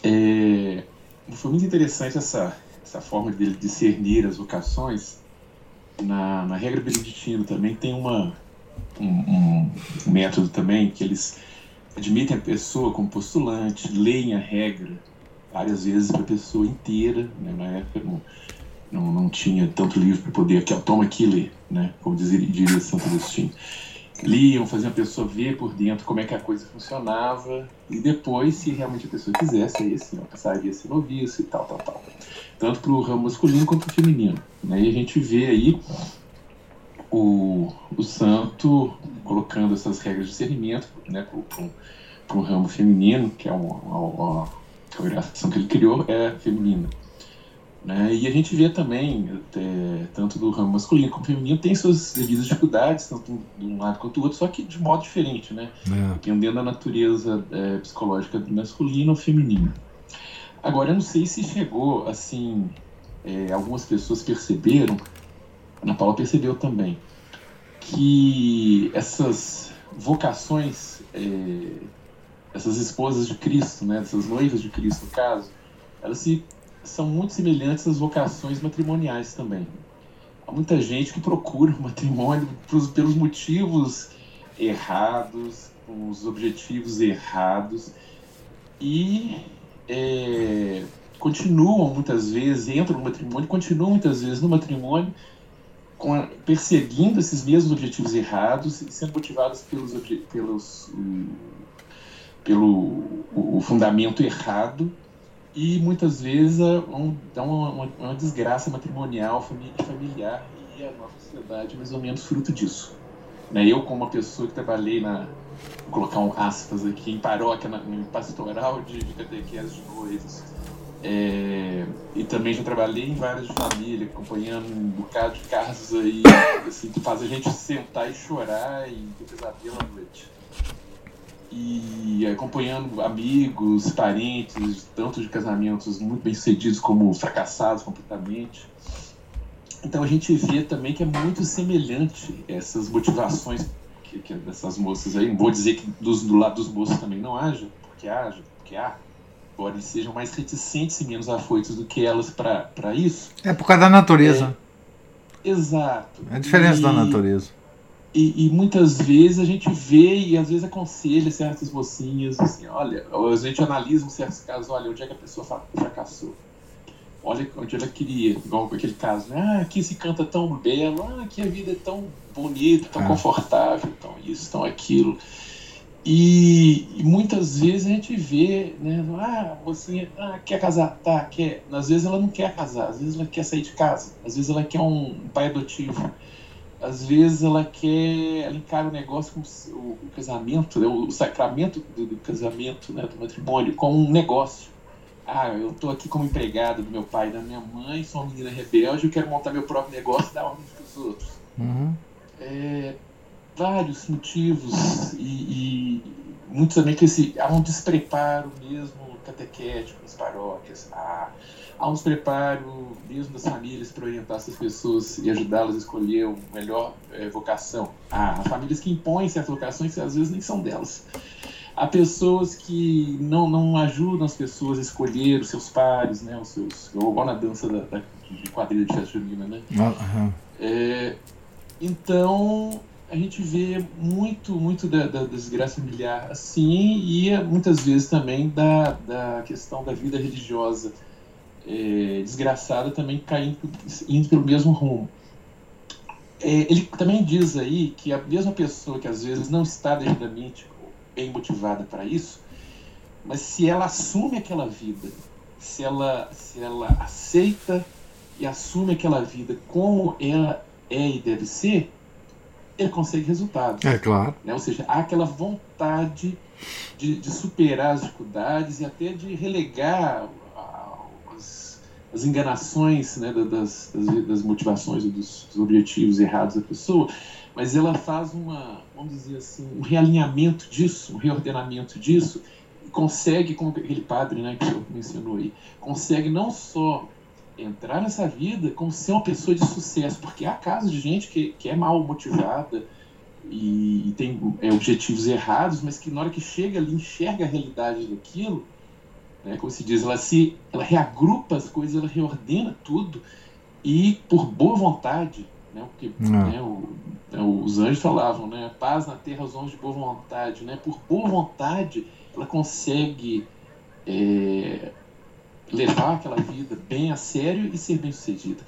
É, foi muito interessante essa, essa forma de discernir as vocações. Na, na regra beneditina também tem uma, um, um, método também que eles admitem a pessoa como postulante, leem a regra várias vezes para a pessoa inteira. Né? Na época não, não, tinha tanto livro para poder aqui, toma aqui ler, né? como diria, diria Santo Agostinho. Liam, faziam a pessoa ver por dentro como é que a coisa funcionava e depois, se realmente a pessoa quisesse, aí assim, ó, passaria a ser noviço e tal, tal, tal. Tanto para o ramo masculino quanto para o feminino. Né? E a gente vê aí o, o santo colocando essas regras de discernimento né, para o ramo feminino, que é uma, uma, uma congregação que ele criou, é feminina. Né? E a gente vê também, é, tanto do ramo masculino como feminino, tem suas devidas dificuldades, tanto de um lado quanto do outro, só que de modo diferente, né? É. dependendo da natureza é, psicológica do masculino ou feminino. Agora, eu não sei se chegou, assim, é, algumas pessoas perceberam Ana Paula percebeu também que essas vocações, é, essas esposas de Cristo, né, essas noivas de Cristo, no caso, elas se, são muito semelhantes às vocações matrimoniais também. Há muita gente que procura o matrimônio pelos, motivos errados, com os objetivos errados e é, continuam muitas vezes, entram no matrimônio, continuam muitas vezes no matrimônio a, perseguindo esses mesmos objetivos errados e sendo motivados pelos, pelos um, pelo o, fundamento errado e muitas vezes um, dá uma, uma, uma, desgraça matrimonial, familiar e a nossa sociedade é mais ou menos fruto disso. Né? Eu, como uma pessoa que trabalhei na, vou colocar um aspas aqui, em paróquia, na, em pastoral de, de catequese de noivos, é, e também já trabalhei em várias de família, acompanhando um bocado de casos aí, assim, que faz a gente sentar e chorar e ter pesadelo à noite. E acompanhando amigos, parentes, tanto de casamentos muito bem sucedidos como fracassados completamente. Então a gente vê também que é muito semelhante essas motivações que, que dessas moças aí. Não vou dizer que dos, do lado dos moços também não haja, porque haja, porque há embora eles sejam mais reticentes e menos afoitos do que elas para isso. É por causa da natureza. É, exato. É a diferença e, da natureza. E, e, muitas vezes a gente vê e às vezes aconselha certas mocinhas, assim, olha, a gente analisa em certos casos, olha, onde é que a pessoa fracassou. Olha onde ela queria, igual aquele caso, né? Ah, aqui se canta tão belo, ah, aqui a vida é tão bonita, tão é. confortável, tão isso, tão aquilo. E, e, muitas vezes a gente vê, né? Ah, a mocinha ah, quer casar, tá, quer. Às vezes ela não quer casar, às vezes ela quer sair de casa, às vezes ela quer um, um pai adotivo, às vezes ela quer. Ela encara o negócio como o, o casamento, né, o, sacramento do, do, casamento, né, do matrimônio, como um negócio. Ah, eu tô aqui como empregado do meu pai e da minha mãe, sou uma menina rebelde, eu quero montar meu próprio negócio e dar ordem para os outros. Uhum. É, vários motivos e, e muito também que esse, há um despreparo mesmo catequético nas paróquias, há, há um despreparo mesmo das famílias para orientar essas pessoas e ajudá-las a escolher uma melhor é, vocação. Há famílias que impõem certas vocações que às vezes nem são delas. Há pessoas que não, não ajudam as pessoas a escolher os seus pares, né, os seus, igual na dança da, da de quadrilha de festa junina, né? Uhum. É, então, a gente vê muito, muito da, da, desgraça familiar assim, e muitas vezes também da, da questão da vida religiosa é, desgraçada também caindo indo pelo mesmo rumo. É, ele também diz aí que a mesma pessoa que às vezes não está devidamente bem motivada para isso, mas se ela assume aquela vida, se ela, se ela aceita e assume aquela vida como ela é e deve ser, ele consegue resultados. É claro. Né? Ou seja, há aquela vontade de, de superar as dificuldades e até de relegar as, enganações né, das, das, das motivações e dos, dos, objetivos errados da pessoa, mas ela faz uma, vamos dizer assim, um realinhamento disso, um reordenamento disso, e consegue, como aquele padre né, que eu mencionou aí, consegue não só entrar nessa vida como ser uma pessoa de sucesso, porque há casos de gente que, que é mal motivada e, e tem é, objetivos errados, mas que na hora que chega ali enxerga a realidade daquilo, né, como se diz, ela se ela reagrupa as coisas, ela reordena tudo e por boa vontade, né, porque né, o, né, os anjos falavam, né, paz na terra aos homens de boa vontade, né, por boa vontade ela consegue é, levar aquela vida bem a sério e ser bem sucedida.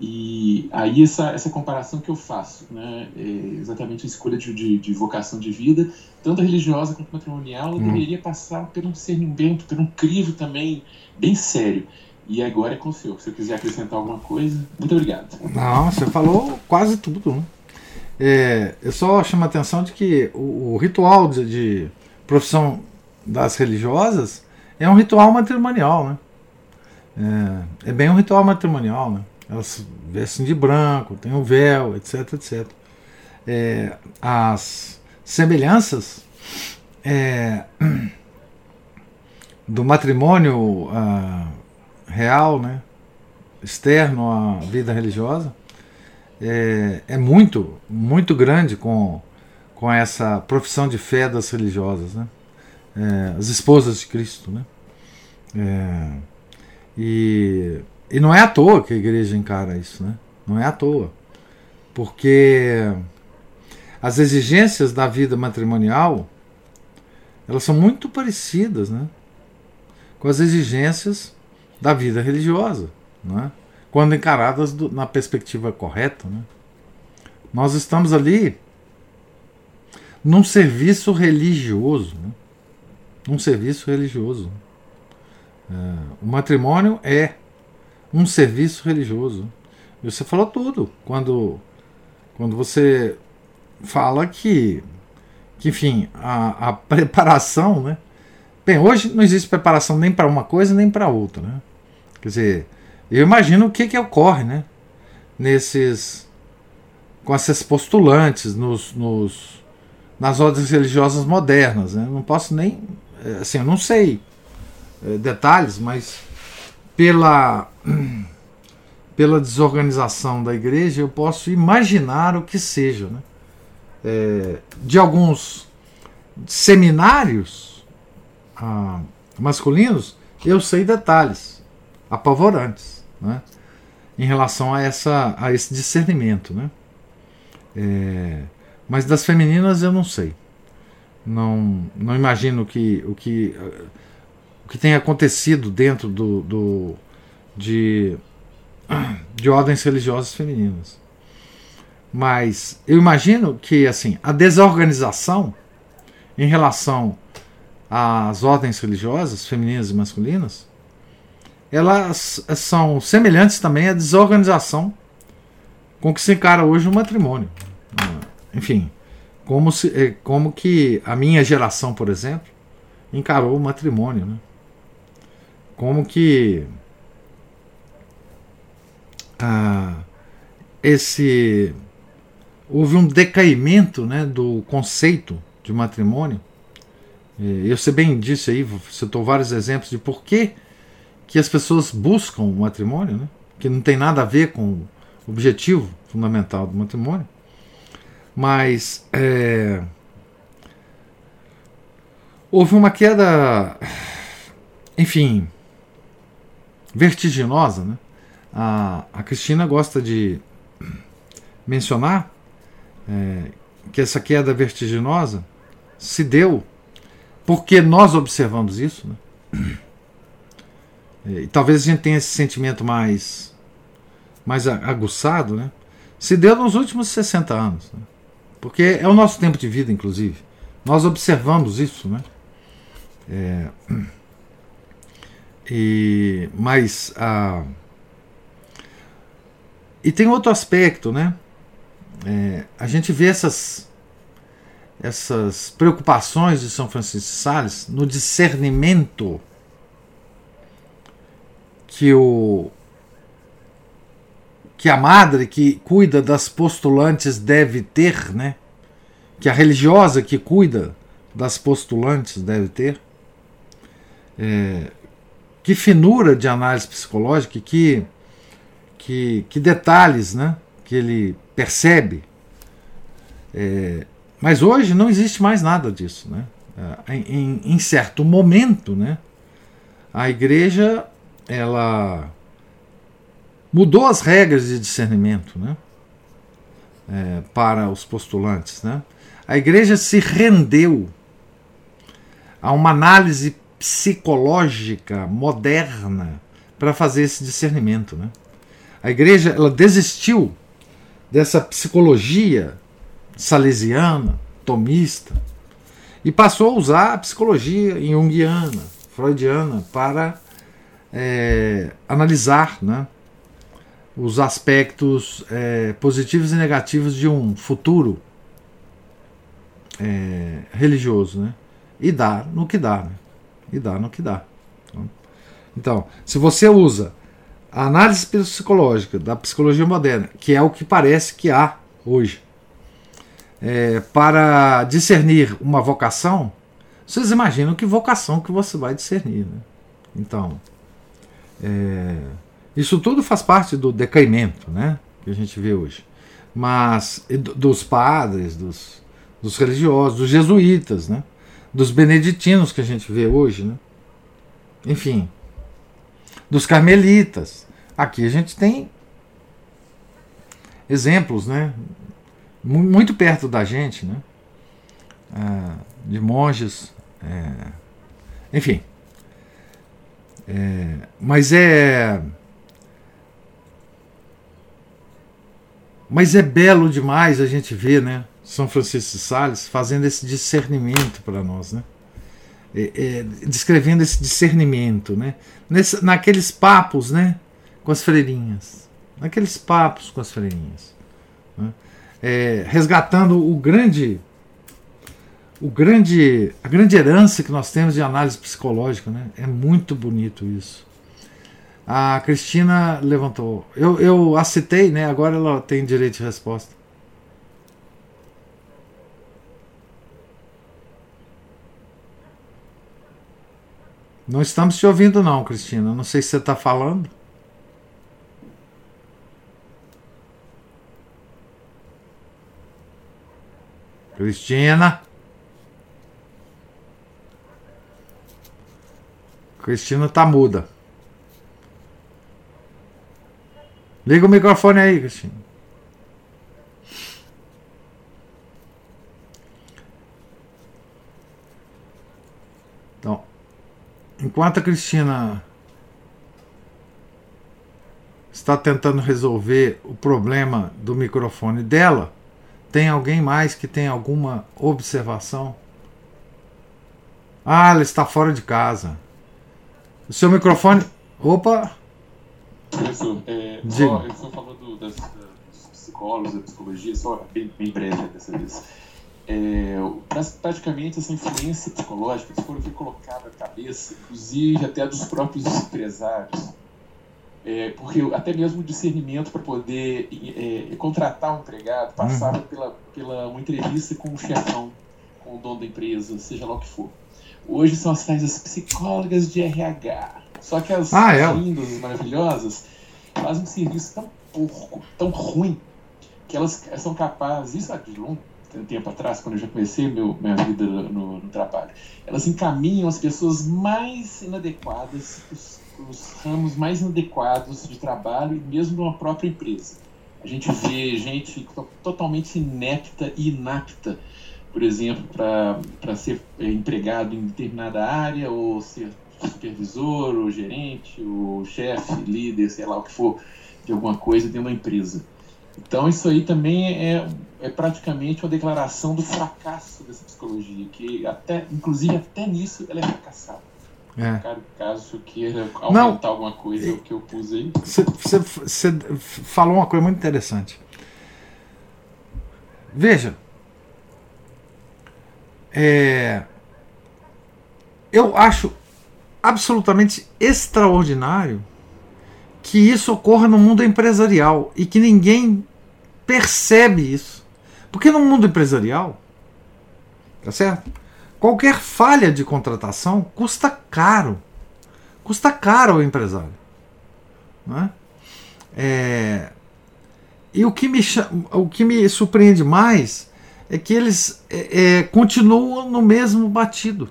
E aí essa, essa comparação que eu faço, né, é exatamente a escolha de, de, de, vocação de vida, tanto religiosa quanto matrimonial, ela hum. deveria passar por um discernimento, por um crivo também bem sério. E agora é com o senhor. Se eu quiser acrescentar alguma coisa, muito obrigado. Não, você falou quase tudo. Né? É, eu só chamo a atenção de que o, o ritual de, de profissão das religiosas é um ritual matrimonial, né? É, é bem um ritual matrimonial, né? Elas vestem de branco, tem o um véu, etc, etc. É, as semelhanças é, do matrimônio uh, real, né, externo à vida religiosa, é, é, muito, muito grande com, com essa profissão de fé das religiosas, né? É, as esposas de Cristo, né? É, e, e não é à toa que a igreja encara isso, né? Não é à toa. Porque as exigências da vida matrimonial elas são muito parecidas né? com as exigências da vida religiosa, né? quando encaradas do, na perspectiva correta. Né? Nós estamos ali num serviço religioso. Né? Num serviço religioso. É, o matrimônio é um serviço religioso. E você falou tudo. Quando, quando você fala que, que enfim, a, a preparação, né? Bem, hoje não existe preparação nem para uma coisa nem para outra, né? Quer dizer, eu imagino o que que ocorre, né? Nesses com esses postulantes nos, nos nas ordens religiosas modernas, né? Não posso nem, é, assim, eu não sei é, detalhes, mas pela pela desorganização da igreja eu posso imaginar o que seja, né? É, de alguns seminários ah, masculinos, eu sei detalhes apavorantes né, em relação a, essa, a esse discernimento. Né? É, mas das femininas eu não sei. Não, não imagino que, o, que, o que tem acontecido dentro do, do, de, de ordens religiosas femininas. Mas eu imagino que assim a desorganização em relação as ordens religiosas, femininas e masculinas, elas são semelhantes também à desorganização com que se encara hoje o matrimônio. Enfim, como, se, é, como que a minha geração, por exemplo, encarou o matrimônio. Né? Como que ah, esse houve um decaimento né, do conceito de matrimônio eu sei bem disso aí, citou vários exemplos de por que, que as pessoas buscam o matrimônio, né? que não tem nada a ver com o objetivo fundamental do matrimônio. Mas é, houve uma queda, enfim, vertiginosa. Né? A, a Cristina gosta de mencionar é, que essa queda vertiginosa se deu porque nós observamos isso, né? E talvez a gente tenha esse sentimento mais, mais aguçado, né? Se deu nos últimos 60 anos. Né? Porque é o nosso tempo de vida, inclusive. Nós observamos isso, né? É, e, mas a, e tem outro aspecto, né? É, a gente vê essas essas preocupações de São Francisco de Sales no discernimento que o que a madre que cuida das postulantes deve ter, né? Que a religiosa que cuida das postulantes deve ter. É, que finura de análise psicológica, que, que, que detalhes né, que ele percebe é, mas hoje não existe mais nada disso. Né? É, em, em certo momento, né, a igreja ela mudou as regras de discernimento né, é, para os postulantes. Né? A igreja se rendeu a uma análise psicológica moderna para fazer esse discernimento. Né? A igreja ela desistiu dessa psicologia salesiana, tomista, e passou a usar a psicologia junguiana, freudiana, para é, analisar né, os aspectos é, positivos e negativos de um futuro é, religioso. Né, e dá no que dá. Né, e dá no que dá. Então, se você usa a análise psicológica da psicologia moderna, que é o que parece que há hoje, é, para discernir uma vocação, vocês imaginam que vocação que você vai discernir. Né? Então, é, isso tudo faz parte do decaimento né, que a gente vê hoje. Mas dos padres, dos, dos religiosos, dos jesuítas, né, dos beneditinos que a gente vê hoje. Né? Enfim, dos carmelitas. Aqui a gente tem exemplos né, muito perto da gente, né? Ah, de monges, é, enfim. É, mas é. Mas é belo demais a gente ver, né? São Francisco de Sales fazendo esse discernimento para nós, né? É, é, descrevendo esse discernimento, né? Nesse, naqueles papos, né? Com as freirinhas. Naqueles papos com as freirinhas. Né? é, resgatando o grande, o grande, a grande herança que nós temos de análise psicológica, né? É muito bonito isso. A Cristina levantou. Eu, eu a citei, né? Agora ela tem direito de resposta. Não estamos te ouvindo, não, Cristina. Não sei se você está falando. Cristina. Cristina tá muda. Liga o microfone aí, Cristina. Então, enquanto a Cristina está tentando resolver o problema do microfone dela, tem alguém mais que tem alguma observação? Ah, ela está fora de casa. O seu microfone. Opa! Professor, é, só, o senhor falou do, das, dos psicólogos, da psicologia, só bem, bem breve dessa vez. É, praticamente essa influência psicológica, for colocada na cabeça, inclusive até dos próprios empresários, é, porque até mesmo o discernimento para poder é, contratar um empregado passava uhum. pela, pela uma entrevista com o chefão, com o dono da empresa, seja lá o que for. Hoje são as tais as psicólogas de RH. Só que as ah, é? lindas, maravilhosas, fazem um serviço tão porco, tão ruim, que elas são capazes, isso há de longo tempo atrás, quando eu já comecei meu, minha vida no, no trabalho, elas encaminham as pessoas mais inadequadas, os os ramos mais inadequados de trabalho, mesmo numa própria empresa. A gente vê gente totalmente inepta e inapta, por exemplo, para ser é, empregado em determinada área, ou ser supervisor, ou gerente, ou chefe, líder, sei lá o que for, de alguma coisa dentro da empresa. Então, isso aí também é, é praticamente uma declaração do fracasso dessa psicologia, que até, inclusive até nisso ela é fracassada. É. Caso queira aumentar Não, alguma coisa, o que eu pus aí. Você falou uma coisa muito interessante. Veja, é, eu acho absolutamente extraordinário que isso ocorra no mundo empresarial e que ninguém percebe isso. Porque no mundo empresarial, tá certo? Qualquer falha de contratação custa caro. Custa caro ao empresário. Né? É, e o que, me, o que me surpreende mais é que eles é, é, continuam no mesmo batido.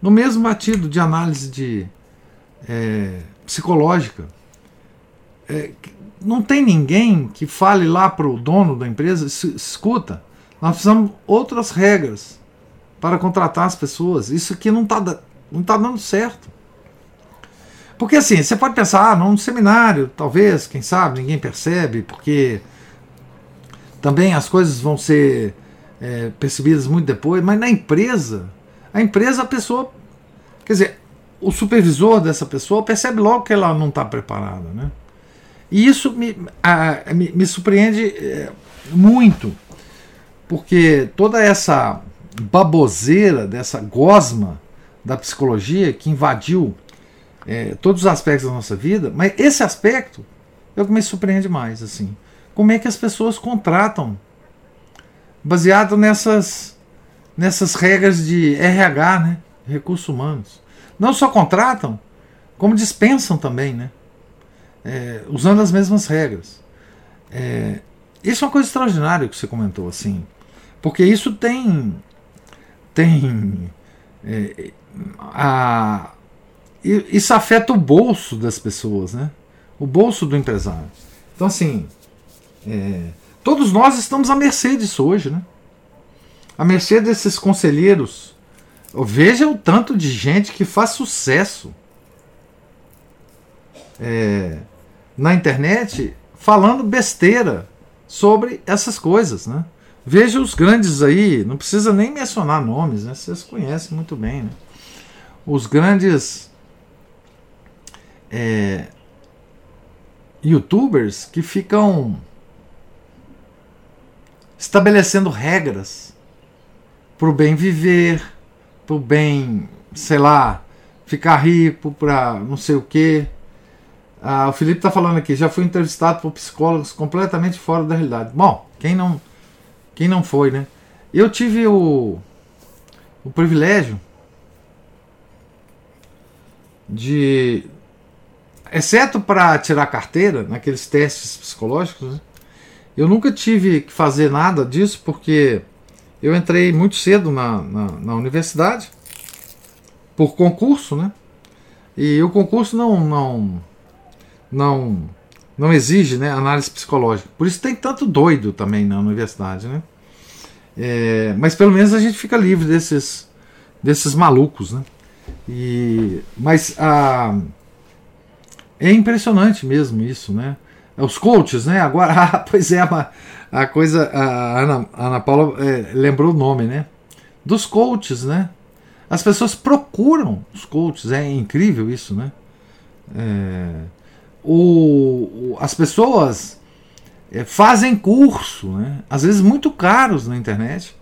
No mesmo batido de análise de, é, psicológica. É, não tem ninguém que fale lá para o dono da empresa: escuta, nós precisamos outras regras para contratar as pessoas. Isso aqui não está não tá dando certo. Porque assim, você pode pensar, ah, num seminário, talvez, quem sabe, ninguém percebe, porque também as coisas vão ser é, percebidas muito depois, mas na empresa, a empresa, a pessoa, quer dizer, o supervisor dessa pessoa percebe logo que ela não está preparada. Né? E isso me, a, me, me surpreende é, muito, porque toda essa baboseira, dessa gosma da psicologia que invadiu é, todos os aspectos da nossa vida, mas esse aspecto é o que me surpreende mais. assim Como é que as pessoas contratam baseado nessas, nessas regras de RH, né? recursos humanos. Não só contratam, como dispensam também, né? É, usando as mesmas regras. É, isso é uma coisa extraordinária que você comentou, assim, porque isso tem tem. É, a, isso afeta o bolso das pessoas, né? O bolso do empresário. Então, assim, é, todos nós estamos à mercê disso hoje, né? À mercê desses conselheiros. Veja o tanto de gente que faz sucesso é, na internet falando besteira sobre essas coisas, né? Veja os grandes aí, não precisa nem mencionar nomes, né? Vocês conhecem muito bem, né? Os grandes é, youtubers que ficam estabelecendo regras para o bem viver, para o bem, sei lá, ficar rico, para não sei o quê. Ah, o Felipe está falando aqui, já fui entrevistado por psicólogos completamente fora da realidade. Bom, quem não, quem não foi, né? Eu tive o, o privilégio de, exceto para tirar carteira, naqueles testes psicológicos, né? eu nunca tive que fazer nada disso porque eu entrei muito cedo na, na, na universidade por concurso, né? E o concurso não não não não exige né, análise psicológica. Por isso tem tanto doido também na universidade, né? É, mas pelo menos a gente fica livre desses desses malucos, né? E, mas a, é impressionante mesmo isso, né? Os coaches, né? Agora, ah, pois é, a, coisa, a Ana, a Ana Paula é, lembrou o nome, né? Dos coaches, né? As pessoas procuram os coaches, é incrível isso, né? É, o, as pessoas é, fazem curso, né? às vezes muito caros na internet,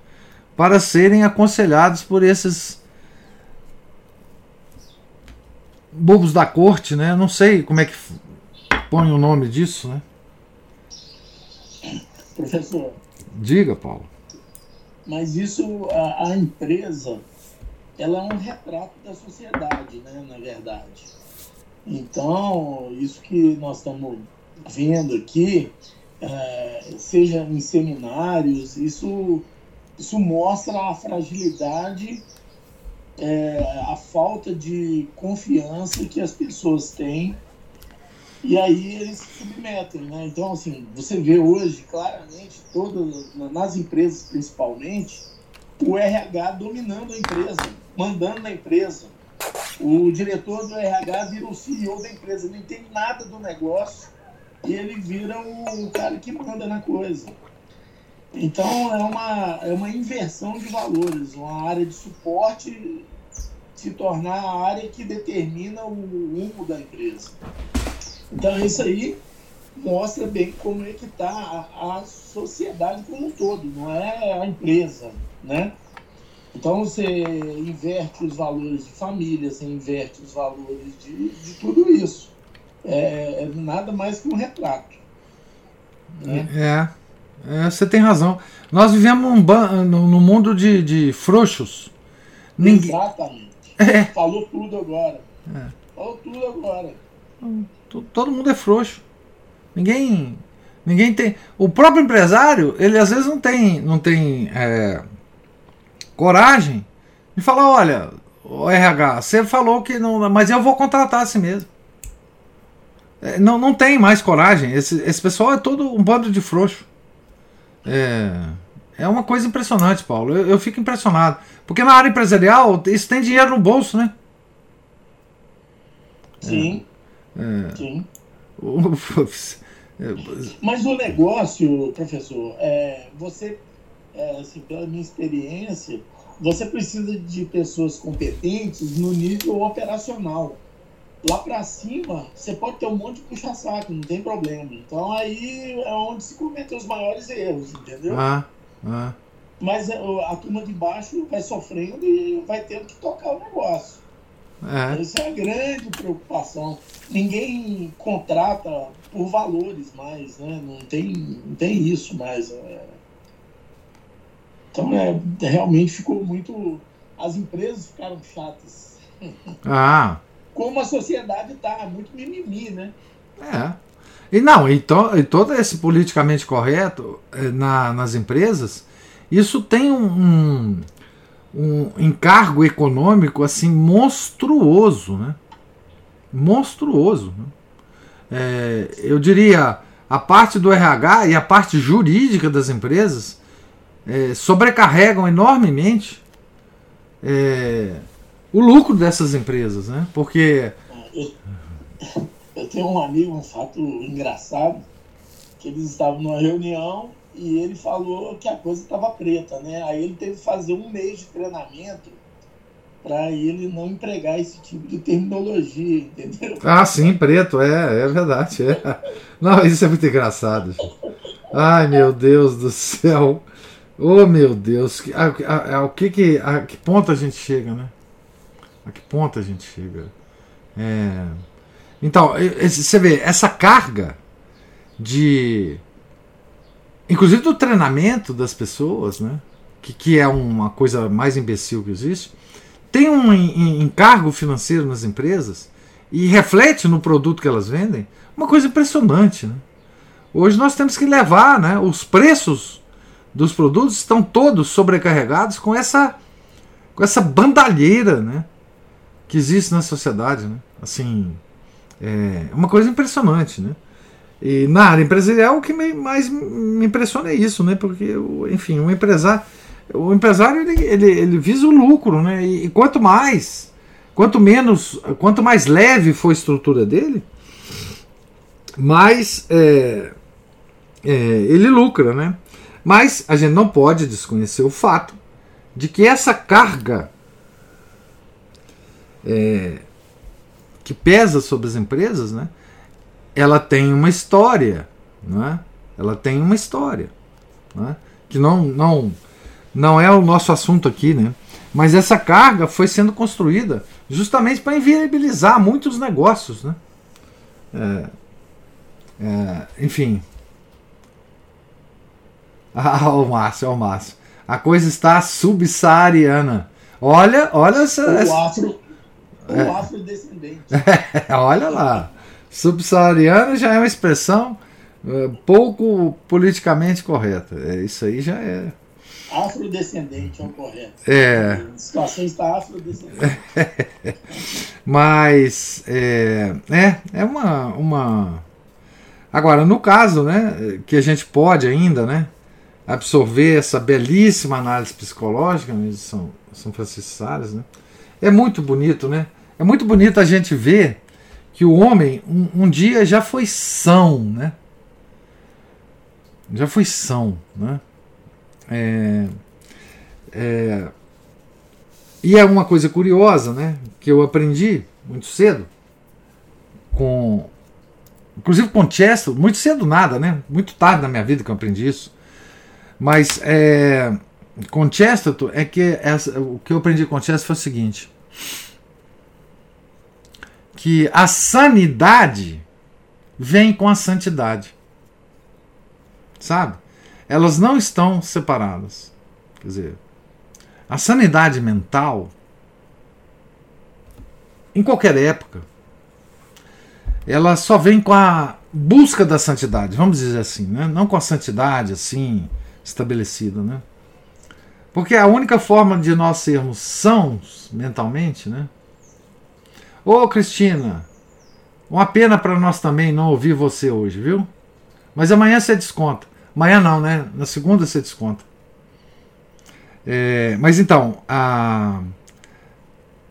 para serem aconselhados por esses bobos da corte, né? Não sei como é que põe o nome disso, né? Professor. Diga, Paulo. Mas isso, a, a empresa, ela é um retrato da sociedade, né? Na verdade. Então, isso que nós estamos vendo aqui, é, seja em seminários, isso, isso mostra a fragilidade é, a falta de confiança que as pessoas têm e aí eles se submetem, né? Então, assim, você vê hoje claramente, todas, nas empresas principalmente, o RH dominando a empresa, mandando na empresa. O diretor do RH vira o CEO da empresa, não entende nada do negócio e ele vira o cara que manda na coisa. Então é uma, é uma inversão de valores, uma área de suporte se tornar a área que determina o rumo da empresa. Então isso aí mostra bem como é que está a, a, sociedade como um todo, não é a empresa, né? Então você inverte os valores de família, você inverte os valores de, de tudo isso. É, é nada mais que um retrato. Né? É, é, você tem razão. Nós vivemos num, num mundo de, de frouxos. Ninguém... Exatamente. É. Falou tudo agora. É. Falou tudo agora. Todo mundo é frouxo. Ninguém. Ninguém tem. O próprio empresário, ele às vezes não tem, não tem é, coragem de falar, olha, o RH, você falou que não. Mas eu vou contratar assim mesmo. É, não, não tem mais coragem. Esse, esse pessoal é todo um bando de frouxo. É, é uma coisa impressionante, Paulo. Eu, eu fico impressionado. Porque na área empresarial, isso tem dinheiro no bolso, né? Sim. É. Sim. Mas o negócio, professor, é, você, é, assim, pela minha experiência, você precisa de pessoas competentes no nível operacional. Lá para cima, você pode ter um monte de puxa-saco, não tem problema. Então aí é onde se cometem os maiores erros, entendeu? Ah, ah. Mas a, a turma de baixo vai sofrendo e vai tendo que tocar o negócio. É. Essa é a grande preocupação. Ninguém contrata por valores mais, né? Não tem, não tem isso mais. É... Então, é, realmente ficou muito. As empresas ficaram chatas. Ah. Como a sociedade está, muito mimimi, né? É. E não, e, to, e todo esse politicamente correto eh, na, nas empresas, isso tem um, um um encargo econômico assim monstruoso, né? Monstruoso. Né? É, eu diria a parte do RH e a parte jurídica das empresas é, sobrecarregam enormemente é, o lucro dessas empresas, né? Porque eu, eu tenho um amigo, um fato engraçado, que eles estavam numa reunião e ele falou que a coisa estava preta, né? Aí ele teve que fazer um mês de treinamento para ele não empregar esse tipo de terminologia, entendeu? Ah, sim, preto, é, é verdade. É. Não, isso é muito engraçado. Ai, meu Deus do céu. Oh, meu Deus. A, a, a, que que, a que ponto a gente chega, né? A que ponto a gente chega? É... Então, você vê, essa carga de. Inclusive do treinamento das pessoas, né? Que, que é uma coisa mais imbecil que existe. Tem um encargo financeiro nas empresas e reflete no produto que elas vendem. Uma coisa impressionante, né? Hoje nós temos que levar, né? Os preços dos produtos estão todos sobrecarregados com essa com essa bandalheira, né? Que existe na sociedade, né? Assim, é uma coisa impressionante, né? E na área empresarial o que mais me impressiona é isso, né? Porque, enfim, o empresário, o empresário ele, ele, ele visa o lucro, né? E, e quanto mais, quanto menos, quanto mais leve for a estrutura dele, mais é, é, ele lucra, né? Mas a gente não pode desconhecer o fato de que essa carga é, que pesa sobre as empresas, né? Ela tem uma história, né? Ela tem uma história, né? Que não, não, não é o nosso assunto aqui, né? Mas essa carga foi sendo construída justamente para inviabilizar muitos negócios, né? É, é, enfim, ah, o Márcio, o Márcio. A coisa está subsaariana. Olha, olha essa. O afro, o é. afrodescendente. É, olha lá. Subsaariana já é uma expressão uh, pouco politicamente correta. É, isso aí já é. Afrodescendente é o correto. É. A situação está afrodescendente. Mas é, é, é uma, uma. Agora, no caso, né, que a gente pode ainda, né, absorver essa belíssima análise psicológica né, de São, São Francisco Sales, né? É muito bonito, né? É muito bonito a gente ver que o homem um, um dia já foi são, né? Já foi são, né? É, é, e é uma coisa curiosa, né? Que eu aprendi muito cedo com inclusive com Chester, muito cedo nada, né? Muito tarde na minha vida que eu aprendi isso. Mas é, com Chesterton é que essa, o que eu aprendi com Chesterton foi o seguinte: que a sanidade vem com a santidade. Sabe? Elas não estão separadas. Quer dizer, a sanidade mental, em qualquer época, ela só vem com a busca da santidade, vamos dizer assim, né? não com a santidade assim estabelecida, né? Porque a única forma de nós sermos sãos mentalmente, né? Ô Cristina, uma pena para nós também não ouvir você hoje, viu? Mas amanhã você desconta. Amanhã não, né? Na segunda você desconta. É, mas então, a...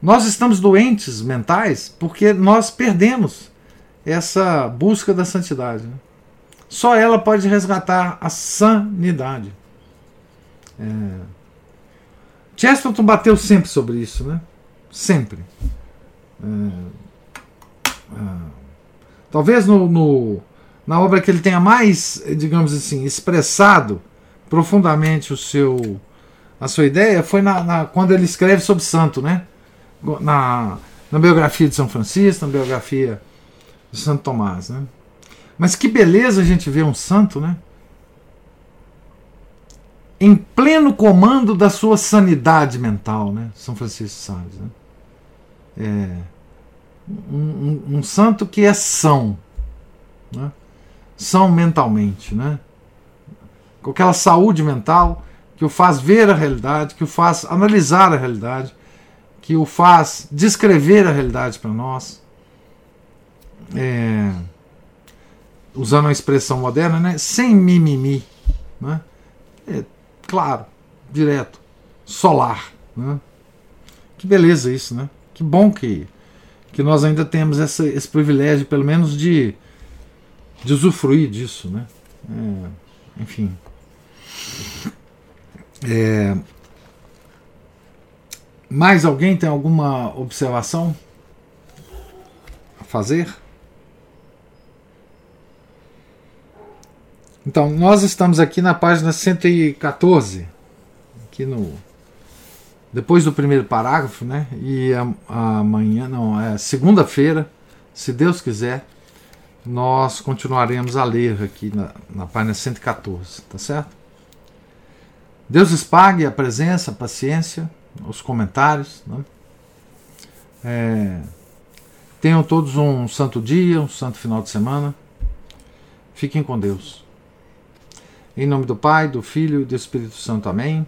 nós estamos doentes mentais porque nós perdemos essa busca da santidade. Né? Só ela pode resgatar a sanidade. É... Chesterton bateu sempre sobre isso, né? Sempre. É... É... Talvez no, no, na obra que ele tenha mais, digamos assim, expressado profundamente o seu, a sua ideia foi na, na quando ele escreve sobre santo, né? Na, na biografia de São Francisco, na biografia de Santo Tomás, né? Mas que beleza a gente ver um santo, né? Em pleno comando da sua sanidade mental, né? São Francisco de Sales. Né? É, um, um, santo que é são, né? são mentalmente, né? com aquela saúde mental que o faz ver a realidade, que o faz analisar a realidade, que o faz descrever a realidade para nós. É, usando a expressão moderna, né, sem mimimi. Né? É, claro, direto, solar. Né? Que beleza isso, né? Que bom que, que nós ainda temos essa, esse privilégio, pelo menos, de, de usufruir disso. Né? É, enfim. É, mais alguém tem alguma observação a fazer? Então, nós estamos aqui na página 114, aqui no depois do primeiro parágrafo, né? E amanhã, não, é segunda-feira, se Deus quiser, nós continuaremos a ler aqui na, na página 114, tá certo? Deus lhes pague a presença, a paciência, os comentários. Né? É, tenham todos um santo dia, um santo final de semana. Fiquem com Deus. Em nome do Pai, do Filho e do Espírito Santo. Amém.